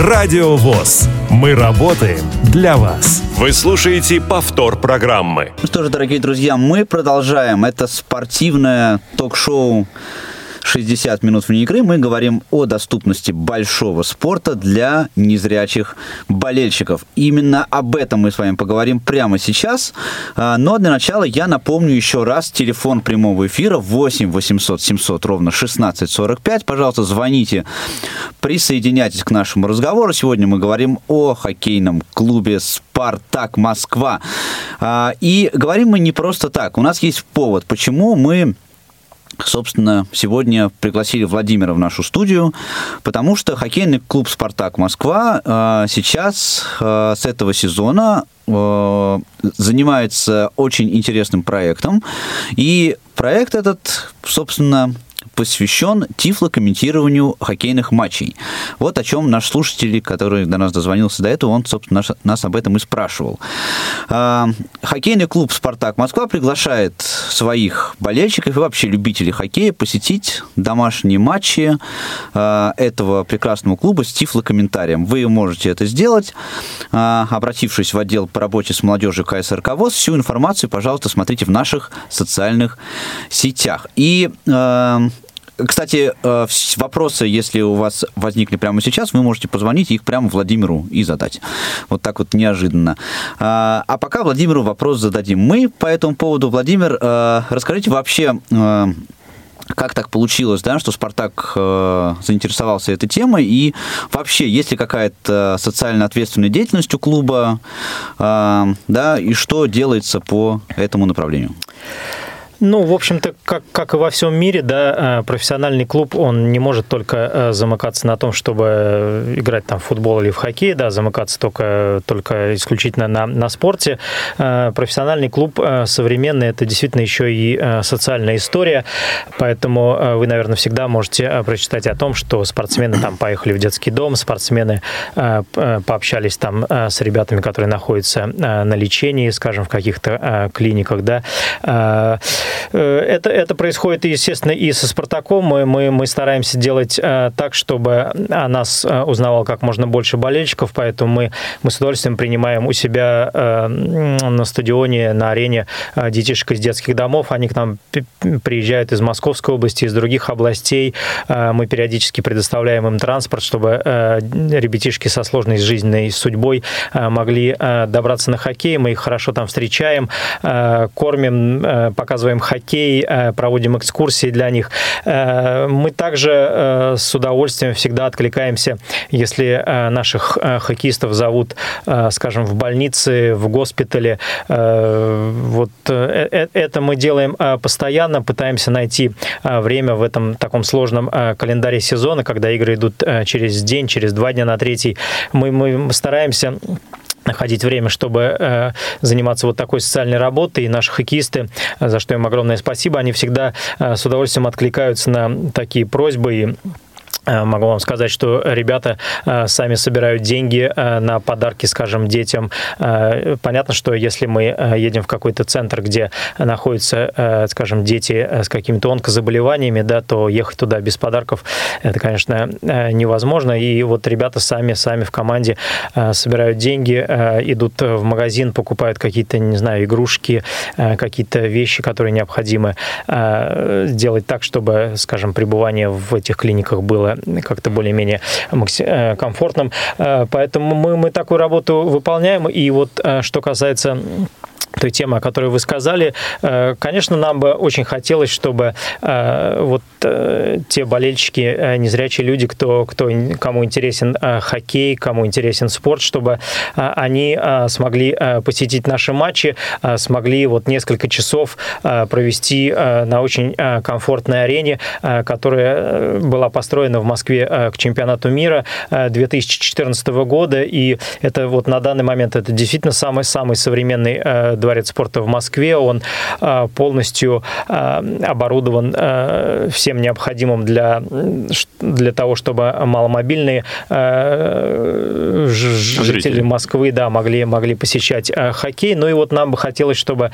Радио ВОЗ. Мы работаем для вас. Вы слушаете повтор программы. Ну что же, дорогие друзья, мы продолжаем. Это спортивное ток-шоу 60 минут вне игры мы говорим о доступности большого спорта для незрячих болельщиков. Именно об этом мы с вами поговорим прямо сейчас. А, но для начала я напомню еще раз телефон прямого эфира 8 800 700 ровно 1645. Пожалуйста, звоните, присоединяйтесь к нашему разговору. Сегодня мы говорим о хоккейном клубе «Спартак Москва». А, и говорим мы не просто так. У нас есть повод, почему мы собственно, сегодня пригласили Владимира в нашу студию, потому что хоккейный клуб «Спартак Москва» э, сейчас э, с этого сезона э, занимается очень интересным проектом. И проект этот, собственно, посвящен тифлокомментированию хоккейных матчей. Вот о чем наш слушатель, который до нас дозвонился до этого, он, собственно, наш, нас об этом и спрашивал. А, хоккейный клуб «Спартак Москва» приглашает своих болельщиков и вообще любителей хоккея посетить домашние матчи а, этого прекрасного клуба с тифлокомментарием. Вы можете это сделать, а, обратившись в отдел по работе с молодежью КСРК ВОЗ. Всю информацию, пожалуйста, смотрите в наших социальных сетях. И кстати, э, вопросы, если у вас возникли прямо сейчас, вы можете позвонить их прямо Владимиру и задать. Вот так вот неожиданно. А, а пока Владимиру вопрос зададим мы по этому поводу. Владимир, э, расскажите вообще, э, как так получилось, да, что Спартак заинтересовался этой темой, и вообще, есть ли какая-то социально ответственная деятельность у клуба, да, и что делается по этому направлению? Ну, в общем-то, как, как и во всем мире, да, э, профессиональный клуб, он не может только э, замыкаться на том, чтобы играть там в футбол или в хоккей, да, замыкаться только, только исключительно на, на спорте. Э, профессиональный клуб современный, это действительно еще и социальная история, поэтому вы, наверное, всегда можете прочитать о том, что спортсмены там поехали в детский дом, спортсмены пообщались там с ребятами, которые находятся на лечении, скажем, в каких-то клиниках, да, это, это происходит, естественно, и со «Спартаком». Мы, мы, мы стараемся делать э, так, чтобы о нас э, узнавал как можно больше болельщиков, поэтому мы, мы с удовольствием принимаем у себя на стадионе, на арене детишек из детских домов. Они к нам приезжают из Московской области, из других областей. Мы периодически предоставляем им транспорт, чтобы ребятишки со сложной жизненной судьбой могли добраться на хоккей. Мы их хорошо там встречаем, кормим, показываем смотрим хоккей, э, проводим экскурсии для них. Э, мы также э, с удовольствием всегда откликаемся, если наших хоккеистов зовут, скажем, в больнице, в госпитале. Вот это мы делаем постоянно, пытаемся найти время в этом таком сложном календаре сезона, когда игры идут через день, через два дня на третий. Мы, мы стараемся находить время, чтобы э, заниматься вот такой социальной работой. И наши хоккеисты, за что им огромное спасибо, они всегда э, с удовольствием откликаются на такие просьбы и Э, могу вам сказать, что ребята э, сами собирают деньги э, на подарки, скажем, детям. Понятно, что если мы едем в какой-то центр, где находятся, скажем, дети с какими-то онкозаболеваниями, да, то ехать туда без подарков, это, конечно, невозможно. И вот ребята сами, сами в команде собирают деньги, идут в магазин, покупают какие-то, не знаю, игрушки, какие-то вещи, которые необходимы сделать так, чтобы, скажем, пребывание в этих клиниках было как-то более-менее э, комфортным. Э, поэтому мы, мы такую работу выполняем. И вот э, что касается той темы, о которой вы сказали. Э, конечно, нам бы очень хотелось, чтобы э, вот э, те болельщики, незрячие люди, кто, кто, кому интересен хоккей, кому интересен спорт, чтобы они смогли посетить наши матчи, смогли вот несколько часов провести на очень комфортной арене, которая была построена в Москве к чемпионату мира 2014 года, и это вот на данный момент это действительно самый самый современный дворец спорта в Москве. Он а, полностью а, оборудован а, всем необходимым для, для того, чтобы маломобильные жители Москвы да, могли, могли посещать хоккей. Ну и вот нам бы хотелось, чтобы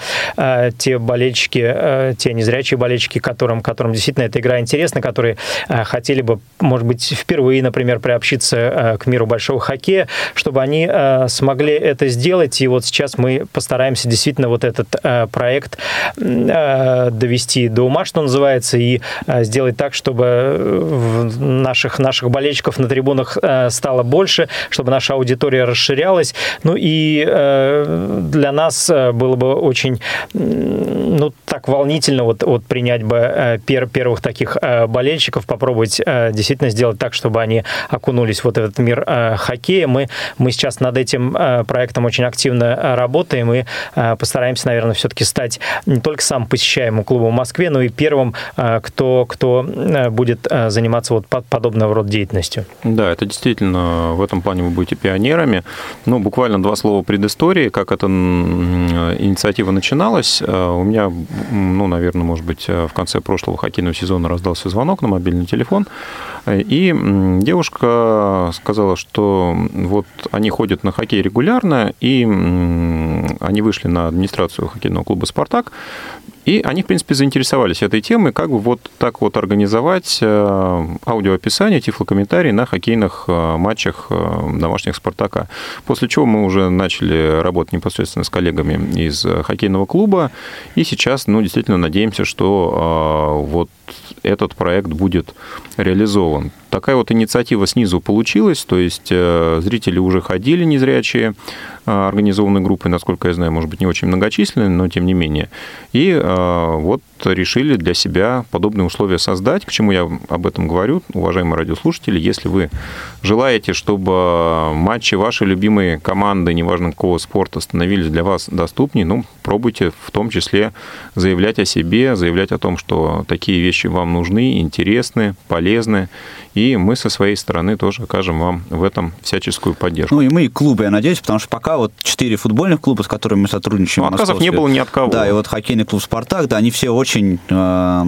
те болельщики, те незрячие болельщики, которым, которым действительно эта игра интересна, которые хотели бы, может быть, впервые, например, приобщиться к миру большого хоккея, чтобы они смогли это сделать. И вот сейчас мы постараемся действительно вот этот э, проект э, довести до ума, что называется, и э, сделать так, чтобы наших, наших болельщиков на трибунах стало больше, чтобы наша аудитория расширялась. Ну и для нас было бы очень ну, так волнительно вот, вот принять бы пер, первых таких болельщиков, попробовать действительно сделать так, чтобы они окунулись вот в этот мир хоккея. Мы, мы сейчас над этим проектом очень активно работаем, и постараемся, наверное, все-таки стать не только самым посещаемым клубом в Москве, но и первым, кто, кто будет заниматься вот подобного рода деятельностью. Да, это действительно, в этом плане вы будете пионерами. Ну, буквально два слова предыстории, как эта инициатива начиналась. У меня, ну, наверное, может быть, в конце прошлого хоккейного сезона раздался звонок на мобильный телефон, и девушка сказала, что вот они ходят на хоккей регулярно, и они вышли на администрацию хоккейного клуба «Спартак», и они, в принципе, заинтересовались этой темой, как бы вот так вот организовать э, аудиоописание, тифлокомментарий на хоккейных э, матчах э, домашних «Спартака». После чего мы уже начали работать непосредственно с коллегами из хоккейного клуба, и сейчас, ну, действительно надеемся, что вот этот проект будет реализован. Такая вот инициатива снизу получилась, то есть зрители уже ходили незрячие, организованной группой, насколько я знаю, может быть, не очень многочисленной, но тем не менее. И вот решили для себя подобные условия создать. К чему я об этом говорю, уважаемые радиослушатели? Если вы желаете, чтобы матчи вашей любимой команды, неважно какого спорта, становились для вас доступнее, ну, пробуйте в том числе заявлять о себе, заявлять о том, что такие вещи вам нужны, интересны, полезны. И мы со своей стороны тоже окажем вам в этом всяческую поддержку. Ну и мы, и клубы, я надеюсь, потому что пока вот четыре футбольных клуба, с которыми мы сотрудничаем... Ну, отказов не было ни от кого. Да, и вот хоккейный клуб «Спартак», да, они все очень, э,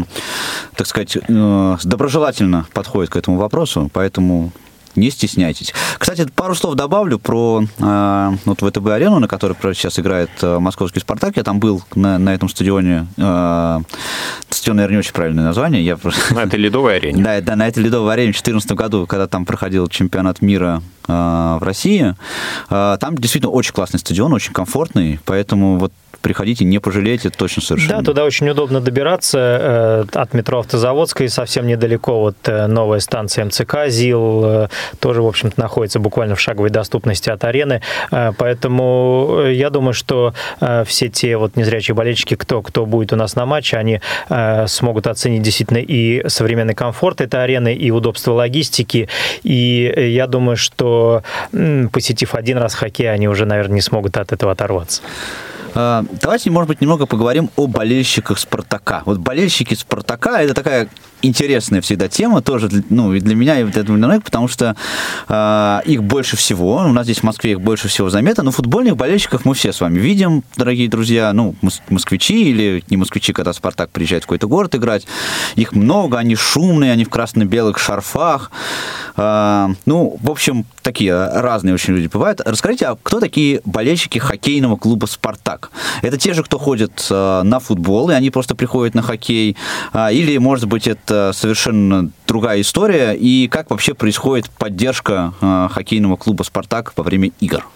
так сказать, э, доброжелательно подходят к этому вопросу, поэтому не стесняйтесь. Кстати, пару слов добавлю про э, вот ВТБ-арену, на которой сейчас играет э, московский «Спартак». Я там был на, на этом стадионе. Э, стадион, наверное, не очень правильное название. Я... На этой ледовой арене. Да, да, на этой ледовой арене в 2014 году, когда там проходил чемпионат мира э, в России. Э, там действительно очень классный стадион, очень комфортный, поэтому вот приходите, не пожалеете, точно совершенно. Да, туда очень удобно добираться э, от метро Автозаводской, совсем недалеко вот э, новая станция МЦК ЗИЛ, э, тоже, в общем-то, находится буквально в шаговой доступности от арены, поэтому я думаю, что все те вот незрячие болельщики, кто, кто будет у нас на матче, они смогут оценить действительно и современный комфорт этой арены, и удобство логистики, и я думаю, что посетив один раз хоккей, они уже, наверное, не смогут от этого оторваться. А, давайте, может быть, немного поговорим о болельщиках «Спартака». Вот болельщики «Спартака» — это такая интересная всегда тема, тоже ну, и для меня, и для многих, потому что э, их больше всего, у нас здесь в Москве их больше всего заметно, но футбольных болельщиков мы все с вами видим, дорогие друзья, ну, москвичи или не москвичи, когда «Спартак» приезжает в какой-то город играть, их много, они шумные, они в красно-белых шарфах, э, ну, в общем, такие разные очень люди бывают. Расскажите, а кто такие болельщики хоккейного клуба «Спартак»? Это те же, кто ходит э, на футбол, и они просто приходят на хоккей, э, или, может быть, это это совершенно другая история. И как вообще происходит поддержка э, хоккейного клуба «Спартак» во время игр?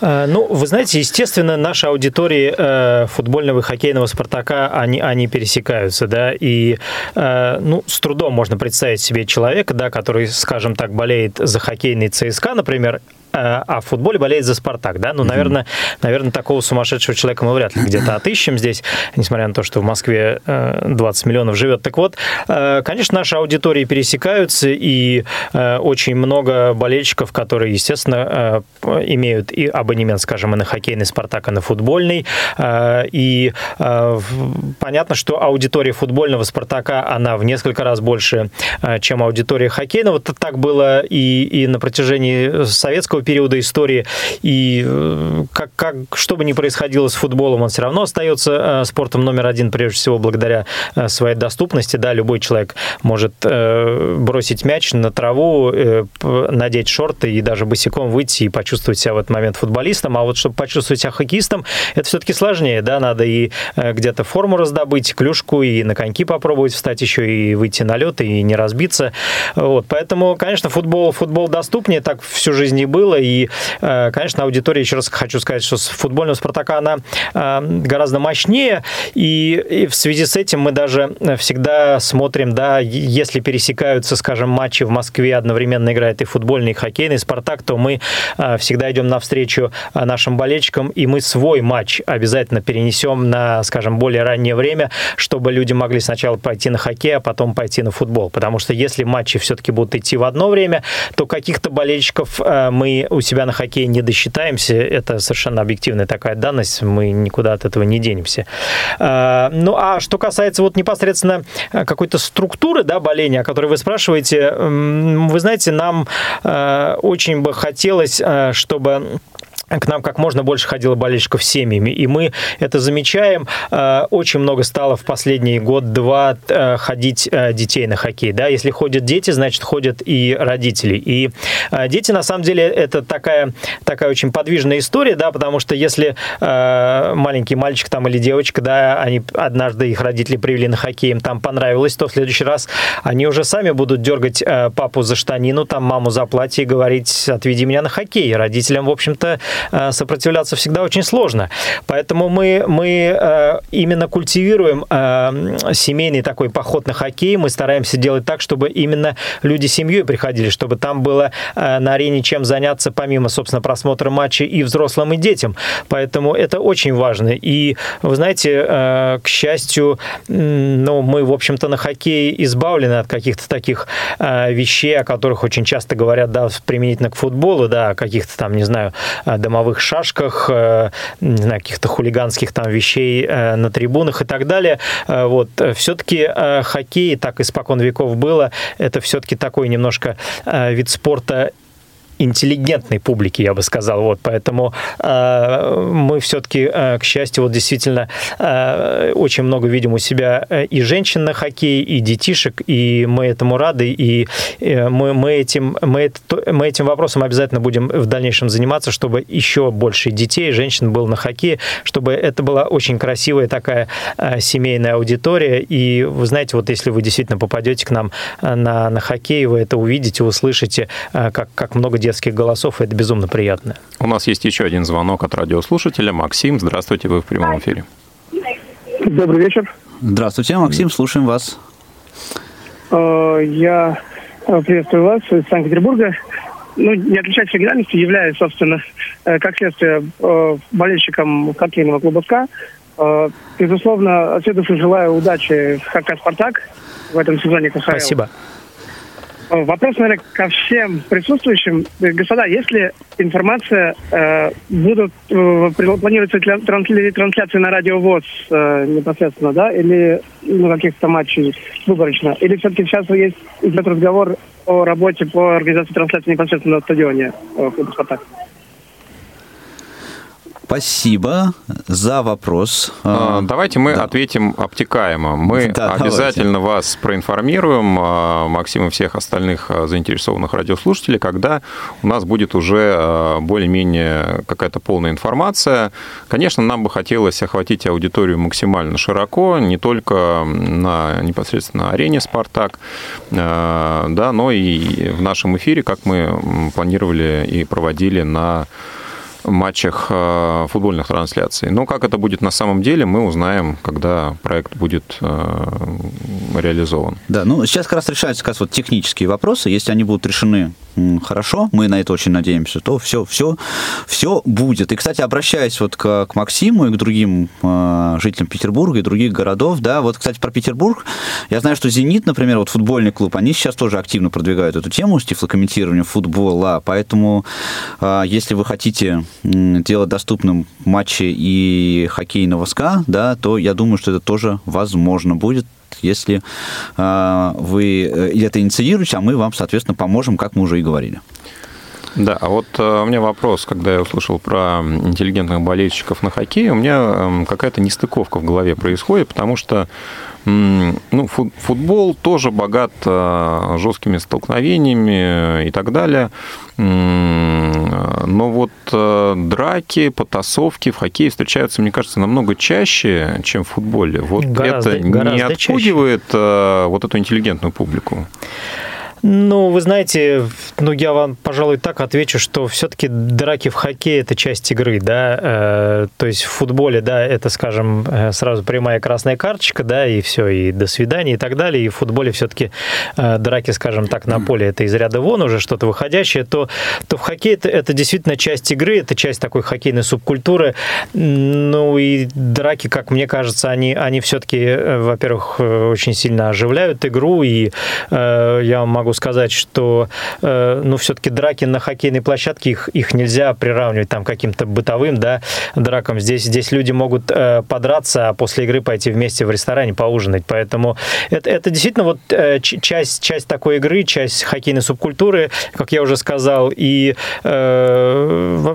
Э, ну, вы знаете, естественно, наши аудитории э, футбольного и хоккейного «Спартака», они, они пересекаются, да, и, э, ну, с трудом можно представить себе человека, да, который, скажем так, болеет за хоккейный ЦСКА, например, а в футболе болеет за «Спартак», да? Ну, mm-hmm. наверное, наверное, такого сумасшедшего человека мы вряд ли где-то (laughs) отыщем здесь, несмотря на то, что в Москве 20 э, миллионов живет. Так вот, э, конечно, наши аудитории пересекаются, и очень много болельщиков, которые, естественно, имеют и абонемент, скажем, и на хоккейный «Спартак», и на футбольный. И понятно, что аудитория футбольного «Спартака», она в несколько раз больше, чем аудитория хоккейного. Так было и, и на протяжении советского периода истории. И э, как, как, что бы ни происходило с футболом, он все равно остается э, спортом номер один, прежде всего, благодаря э, своей доступности. Да, любой человек может бросить мяч на траву, надеть шорты и даже босиком выйти и почувствовать себя в этот момент футболистом. А вот чтобы почувствовать себя хоккеистом, это все-таки сложнее. Да, надо и где-то форму раздобыть, клюшку, и на коньки попробовать встать еще, и выйти на лед, и не разбиться. Вот, поэтому, конечно, футбол, футбол доступнее, так всю жизнь и было было. И, э, конечно, аудитория, еще раз хочу сказать, что с футбольного «Спартака» она э, гораздо мощнее. И в связи с этим мы даже всегда смотрим, да, если пересекаются, скажем, матчи в Москве, одновременно играет и футбольный, и хоккейный «Спартак», то мы э, всегда идем навстречу нашим болельщикам, и мы свой матч обязательно перенесем на, скажем, более раннее время, чтобы люди могли сначала пойти на хоккей, а потом пойти на футбол. Потому что если матчи все-таки будут идти в одно время, то каких-то болельщиков мы у себя на хоккее не досчитаемся, это совершенно объективная такая данность, мы никуда от этого не денемся. А, ну, а что касается вот непосредственно какой-то структуры, да, боления, о которой вы спрашиваете, вы знаете, нам очень бы хотелось, чтобы к нам как можно больше ходило болельщиков семьями, и мы это замечаем. Э, очень много стало в последний год-два э, ходить э, детей на хоккей. Да? Если ходят дети, значит, ходят и родители. И дети, на самом деле, это такая, такая очень подвижная история, да, потому что если маленький мальчик там или девочка, да, они однажды их родители привели на хоккей, им там понравилось, то в следующий раз они уже сами будут дергать папу за штанину, там маму за платье и говорить, отведи меня на хоккей. Родителям, в общем-то, сопротивляться всегда очень сложно. Поэтому мы, мы э, именно культивируем э, семейный такой поход на хоккей. Мы стараемся делать так, чтобы именно люди семьей приходили, чтобы там было на арене чем заняться, помимо, собственно, просмотра матча и взрослым, и детям. Поэтому это очень важно. И, вы знаете, к счастью, ну, мы, в общем-то, на хоккее избавлены от каких-то таких вещей, о которых очень часто говорят, да, применительно к футболу, да, каких-то там, не знаю, домовых шашках, э, каких-то хулиганских там вещей э, на трибунах и так далее. Э, вот. Все-таки хоккей, так испокон веков было, это все-таки такой немножко вид спорта интеллигентной публики, я бы сказал. Вот, поэтому э, мы все-таки, э, к счастью, вот действительно э, очень много видим у себя э, и женщин на хоккее, и детишек, и мы этому рады, и э, мы, мы, этим, мы, это, мы этим вопросом обязательно будем в дальнейшем заниматься, чтобы еще больше детей, женщин было на хоккее, чтобы это была очень красивая такая э, семейная аудитория. И вы знаете, вот если вы действительно попадете к нам э, на, на хоккей, вы это увидите, услышите, э, как, как много детских голосов, и это безумно приятно. У нас есть еще один звонок от радиослушателя. Максим, здравствуйте, вы в прямом эфире. Добрый вечер. Здравствуйте, Максим, слушаем вас. Э, я э, приветствую вас из Санкт-Петербурга. Ну, не отличать оригинальности, являюсь, собственно, э, как следствие, болельщиком хоккейного клуба СКА. Безусловно, от желаю удачи в ХК «Спартак» в этом сезоне КХЛ. Спасибо. Э, вопрос, наверное, ко всем присутствующим. Э, господа, если информация э, будут э, планируется трансли, трансляции на радио ВОЗ э, непосредственно, да, или ну, каких-то матчей выборочно, или все-таки сейчас есть идет разговор о работе по организации трансляции непосредственно на стадионе э, «Спартак»? Спасибо за вопрос. А, давайте мы да. ответим обтекаемо. Мы да, обязательно давайте. вас проинформируем, а, Максим и всех остальных а, заинтересованных радиослушателей, когда у нас будет уже более-менее какая-то полная информация. Конечно, нам бы хотелось охватить аудиторию максимально широко, не только на непосредственно арене «Спартак», да, но и в нашем эфире, как мы планировали и проводили на матчах э, футбольных трансляций. Но как это будет на самом деле, мы узнаем, когда проект будет э, реализован. Да, ну сейчас как раз решаются как раз вот технические вопросы. Если они будут решены хорошо, мы на это очень надеемся, то все, все, все будет. И, кстати, обращаясь вот к, к Максиму и к другим э, жителям Петербурга и других городов, да, вот, кстати, про Петербург, я знаю, что «Зенит», например, вот футбольный клуб, они сейчас тоже активно продвигают эту тему с тифлокомментированием футбола, поэтому э, если вы хотите делать доступным матчи и хоккей на ВСК, да, то я думаю, что это тоже возможно будет, если э, вы это инициируете, а мы вам, соответственно, поможем, как мы уже и говорили. Да, а вот э, у меня вопрос, когда я услышал про интеллигентных болельщиков на хоккее, у меня эм, какая-то нестыковка в голове происходит, потому что ну, футбол тоже богат э, жесткими столкновениями и так далее. Но вот э, драки, потасовки в хоккее встречаются, мне кажется, намного чаще, чем в футболе. Вот гораздо, это не отпугивает чаще. вот эту интеллигентную публику? Ну, вы знаете, ну, я вам, пожалуй, так отвечу, что все-таки драки в хоккее – это часть игры, да, э, то есть в футболе, да, это, скажем, э, сразу прямая красная карточка, да, и все, и до свидания и так далее, и в футболе все-таки э, драки, скажем так, на поле – это из ряда вон уже что-то выходящее, то, то в хоккее это, это действительно часть игры, это часть такой хоккейной субкультуры, ну, и драки, как мне кажется, они, они все-таки, во-первых, очень сильно оживляют игру, и я вам могу могу сказать, что, э, ну, все-таки драки на хоккейной площадке, их, их нельзя приравнивать там каким-то бытовым, да, дракам. Здесь, здесь люди могут э, подраться, а после игры пойти вместе в ресторане поужинать. Поэтому это, это действительно вот э, часть, часть такой игры, часть хоккейной субкультуры, как я уже сказал, и, э,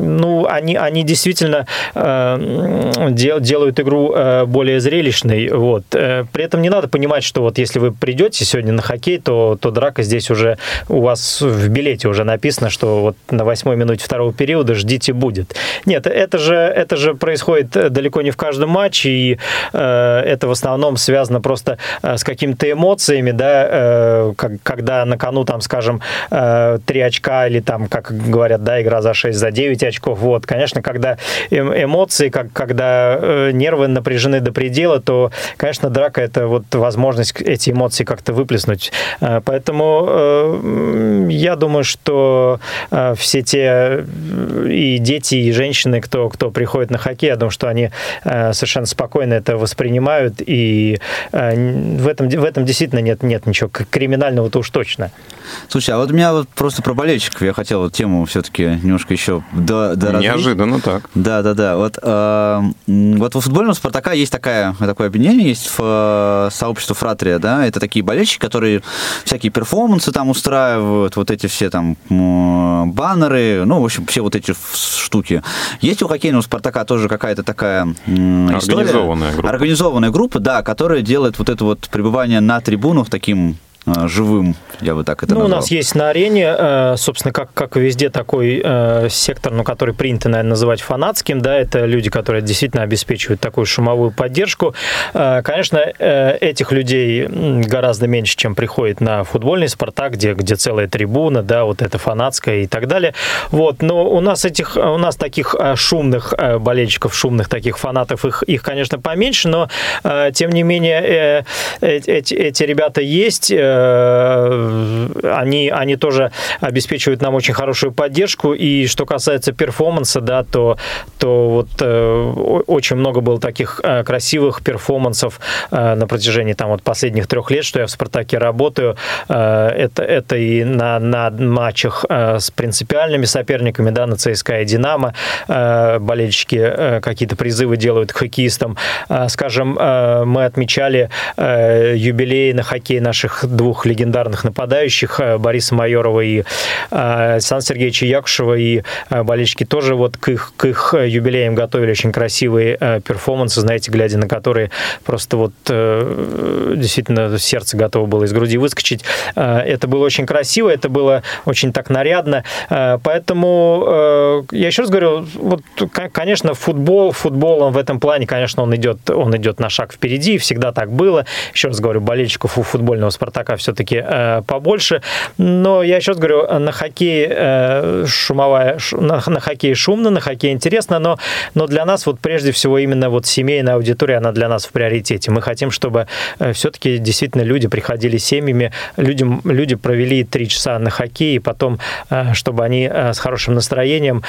ну, они, они действительно э, дел, делают игру э, более зрелищной, вот. Э, при этом не надо понимать, что вот если вы придете сегодня на хоккей, то, то драка здесь уже у вас в билете уже написано, что вот на восьмой минуте второго периода ждите будет. Нет, это же, это же происходит далеко не в каждом матче, и э, это в основном связано просто э, с какими-то эмоциями, да, э, как, когда на кону, там, скажем, э, 3 очка или там, как говорят, да, игра за 6, за 9 очков, вот, конечно, когда эм, эмоции, как, когда э, нервы напряжены до предела, то, конечно, драка – это вот возможность эти эмоции как-то выплеснуть. Э, поэтому э, я думаю, что э, все те и дети, и женщины, кто, кто приходит на хоккей, я думаю, что они совершенно спокойно это воспринимают, и в этом, в этом действительно нет, нет ничего криминального-то уж точно. Слушай, а вот у меня вот просто про болельщиков, я хотел вот тему все-таки немножко еще до, до Неожиданно так. Да, да, да. Вот, э, вот во футбольном Спартака есть такая, такое объединение, есть в, сообщество Фратрия, да, это такие болельщики, которые всякие перформансы там устраивают, вот эти все там баннеры, ну, в общем, все вот эти штуки. Есть у хоккейного Спартака тоже какая-то такая история. Организованная группа. Организованная группа, да, которая делает вот это вот пребывание на трибунах таким живым, я бы так это ну, назвал. У нас есть на арене, э, собственно, как, как везде такой э, сектор, ну, который принято, наверное, называть фанатским, да, это люди, которые действительно обеспечивают такую шумовую поддержку. Конечно, этих людей гораздо меньше, чем приходит на футбольный «Спартак», где, где целая трибуна, да, вот это фанатская и так далее. Вот, но у нас этих, у нас таких шумных болельщиков, шумных таких фанатов, их, их конечно, поменьше, но, тем не менее, эти, эти ребята есть, Э, они, они тоже обеспечивают нам очень хорошую поддержку. И что касается перформанса, да, то, то вот э, очень много было таких э, красивых перформансов на протяжении там вот последних трех лет, что я в «Спартаке» работаю. Это, это и на, на матчах с принципиальными соперниками, да, на ЦСКА и «Динамо» болельщики какие-то призывы делают к хоккеистам. Скажем, мы отмечали юбилей на хоккей наших двух легендарных нападающих, э, Бориса Майорова и э, Александра Сергеевича Якушева, и э, болельщики тоже вот к их, к их юбилеям готовили очень красивые перформансы, знаете, глядя на которые просто вот действительно сердце готово было из груди выскочить. Это было очень красиво, это было очень так нарядно, поэтому я еще раз говорю, вот, конечно, футбол, футболом в этом плане, конечно, он идет, он идет на шаг впереди, всегда так было. Еще раз говорю, болельщиков у футбольного «Спартака» Спартака все-таки э, побольше. Но я раз говорю, на хоккее э, шумовая, на, на хоккее шумно, на хоккее интересно, но, но для нас вот прежде всего именно вот семейная аудитория, она для нас в приоритете. Мы хотим, чтобы э, все-таки действительно люди приходили семьями, людям, люди провели три часа на хоккее, и потом, чтобы они с хорошим настроением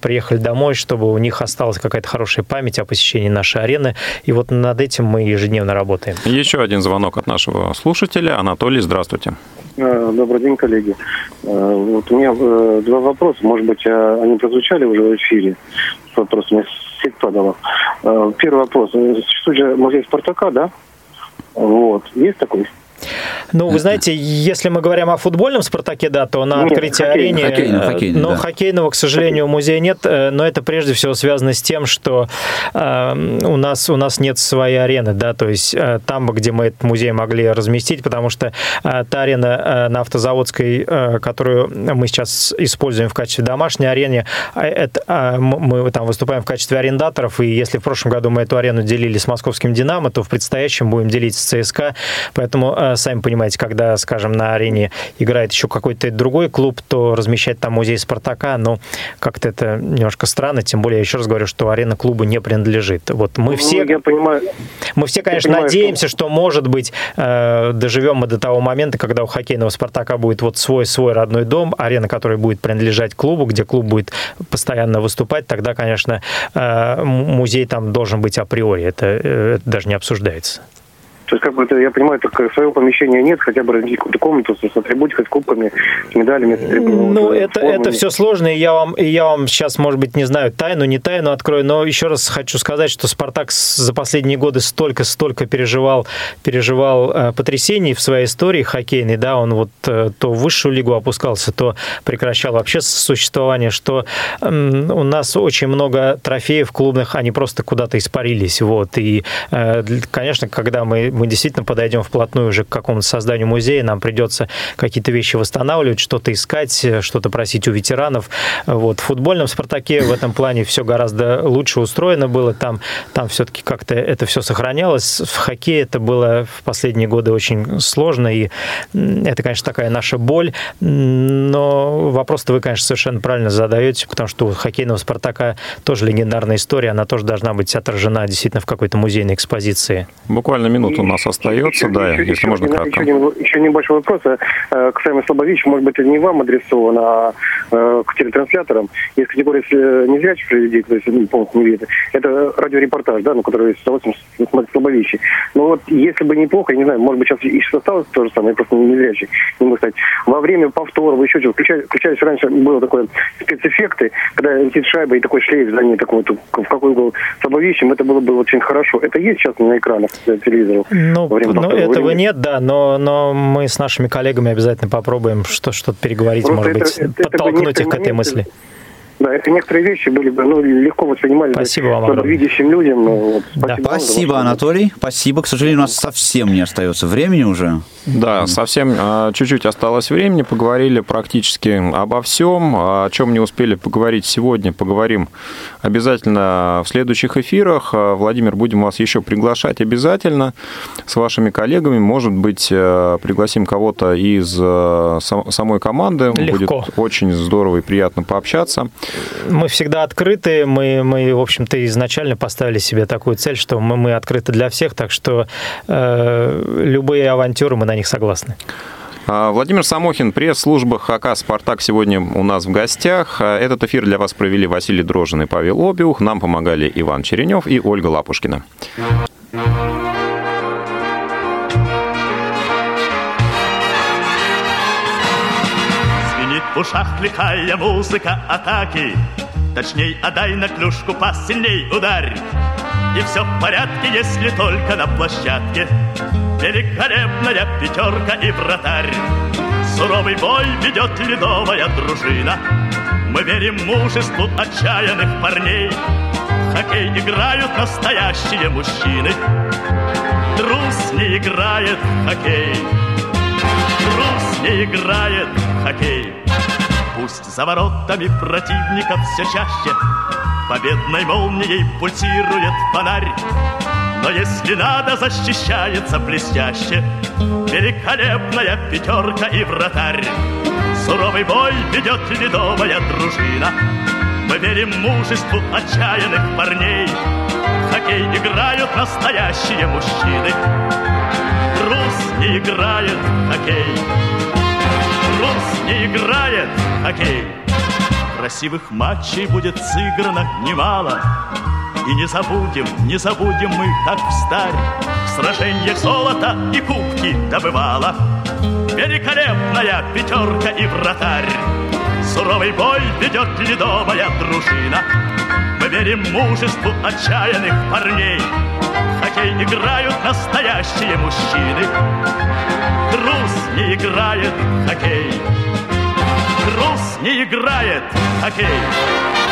приехали домой, чтобы у них осталась какая-то хорошая память о посещении нашей арены. И вот над этим мы ежедневно работаем. Еще один звонок от нашего слушателя. Она Анатолий, здравствуйте. Э, добрый день, коллеги. Э, вот у меня э, два вопроса. Может быть, они прозвучали уже в эфире. Вопрос мне сеть подала. Первый вопрос. Существует же музей Спартака, да? Вот. Есть такой? Ну, вы знаете, если мы говорим о футбольном «Спартаке», да, то на открытии арены... Э, но да. хоккейного, к сожалению, музея нет, э, но это прежде всего связано с тем, что э, у, нас, у нас нет своей арены, да, то есть э, там, где мы этот музей могли разместить, потому что э, та арена э, на Автозаводской, э, которую мы сейчас используем в качестве домашней арены, это, э, мы там выступаем в качестве арендаторов, и если в прошлом году мы эту арену делили с московским «Динамо», то в предстоящем будем делить с ЦСКА, поэтому, э, сами понимаете, когда, скажем, на арене играет еще какой-то другой клуб, то размещать там музей Спартака, ну, как-то это немножко странно, тем более, я еще раз говорю, что арена клуба не принадлежит. Вот мы ну, все... Я понимаю. Мы все, конечно, понимаю, надеемся, что... что, может быть, э, доживем мы до того момента, когда у хоккейного Спартака будет вот свой, свой родной дом, арена, которая будет принадлежать клубу, где клуб будет постоянно выступать, тогда, конечно, э, музей там должен быть априори. Это, э, это даже не обсуждается. То есть, как бы, я понимаю, только своего помещения нет, хотя бы разделить какую-то комнату с атрибутикой, с кубками, с медалями. С ну, это, это все сложно, и я, вам, и я вам сейчас, может быть, не знаю, тайну, не тайну открою, но еще раз хочу сказать, что «Спартак» за последние годы столько-столько переживал, переживал э, потрясений в своей истории хоккейной, да, он вот э, то в высшую лигу опускался, то прекращал вообще существование, что э, у нас очень много трофеев клубных, они просто куда-то испарились, вот, и, э, конечно, когда мы мы действительно подойдем вплотную уже к какому-то созданию музея, нам придется какие-то вещи восстанавливать, что-то искать, что-то просить у ветеранов. Вот. В футбольном «Спартаке» в этом плане все гораздо лучше устроено было. Там, там все-таки как-то это все сохранялось. В хоккее это было в последние годы очень сложно, и это, конечно, такая наша боль. Но вопрос-то вы, конечно, совершенно правильно задаете, потому что у хоккейного «Спартака» тоже легендарная история, она тоже должна быть отражена действительно в какой-то музейной экспозиции. Буквально минуту у нас остается, еще, да, еще, если еще, можно кратко. Еще, еще небольшой вопрос. Э, касаемо Слабович, может быть, это не вам адресовано, а э, к телетрансляторам. Есть категория э, незрячих людей, то есть ну, полностью не видят. Это радиорепортаж, да, ну, который с удовольствием смотрит Слабовичи. Но вот если бы неплохо, я не знаю, может быть, сейчас еще осталось то же самое, я просто не зрячий, не могу сказать. Во время повтора, вы еще что включались, включались раньше, было такое спецэффекты, когда летит шайба и такой шлейф за ней, такой вот, в какой угол Слабовичем, это было бы очень хорошо. Это есть сейчас на экранах телевизора? Ну, ну этого времени. нет, да, но, но мы с нашими коллегами обязательно попробуем что, что-то переговорить, Просто может это, быть, это, подтолкнуть это их к этой мысли. Да, это некоторые вещи были бы ну, легко воспринимали спасибо вам, видящим людям. Ну, вот, спасибо, да. спасибо Анатолий. Спасибо. К сожалению, у нас совсем не остается времени уже. Да, совсем а, чуть-чуть осталось времени. Поговорили практически обо всем. О чем не успели поговорить сегодня, поговорим обязательно в следующих эфирах. А, Владимир, будем вас еще приглашать обязательно с вашими коллегами. Может быть, э, пригласим кого-то из э, самой команды. Легко. Будет очень здорово и приятно пообщаться. Мы всегда открыты. Мы, мы в общем-то, изначально поставили себе такую цель, что мы, мы открыты для всех, так что э, любые авантюры мы на них согласны. А, Владимир Самохин, пресс-служба ХК «Спартак» сегодня у нас в гостях. А, этот эфир для вас провели Василий Дрожин и Павел Обиух. Нам помогали Иван Черенев и Ольга Лапушкина. В ушах лихая музыка атаки. Точней, отдай на клюшку пас, сильней ударь. И все в порядке, если только на площадке. Великолепная пятерка и вратарь. Суровый бой ведет ледовая дружина. Мы верим мужеству отчаянных парней. В хоккей играют настоящие мужчины. Трус не играет в хоккей. Трус не играет в хоккей Пусть за воротами противников все чаще. Победной молнией пульсирует фонарь Но если надо, защищается блестяще. Великолепная пятерка и вратарь. Суровый бой ведет ледовая дружина. Мы верим мужеству отчаянных парней. В хоккей играют настоящие мужчины. Трус не играет в хоккей не играет хоккей. Красивых матчей будет сыграно немало. И не забудем, не забудем мы, как в старь В сражениях золото и кубки добывала. Великолепная пятерка и вратарь. Суровый бой ведет ледовая дружина. Мы верим мужеству отчаянных парней Хоккей играют настоящие мужчины Трус не играет в хоккей Трус не играет в хоккей.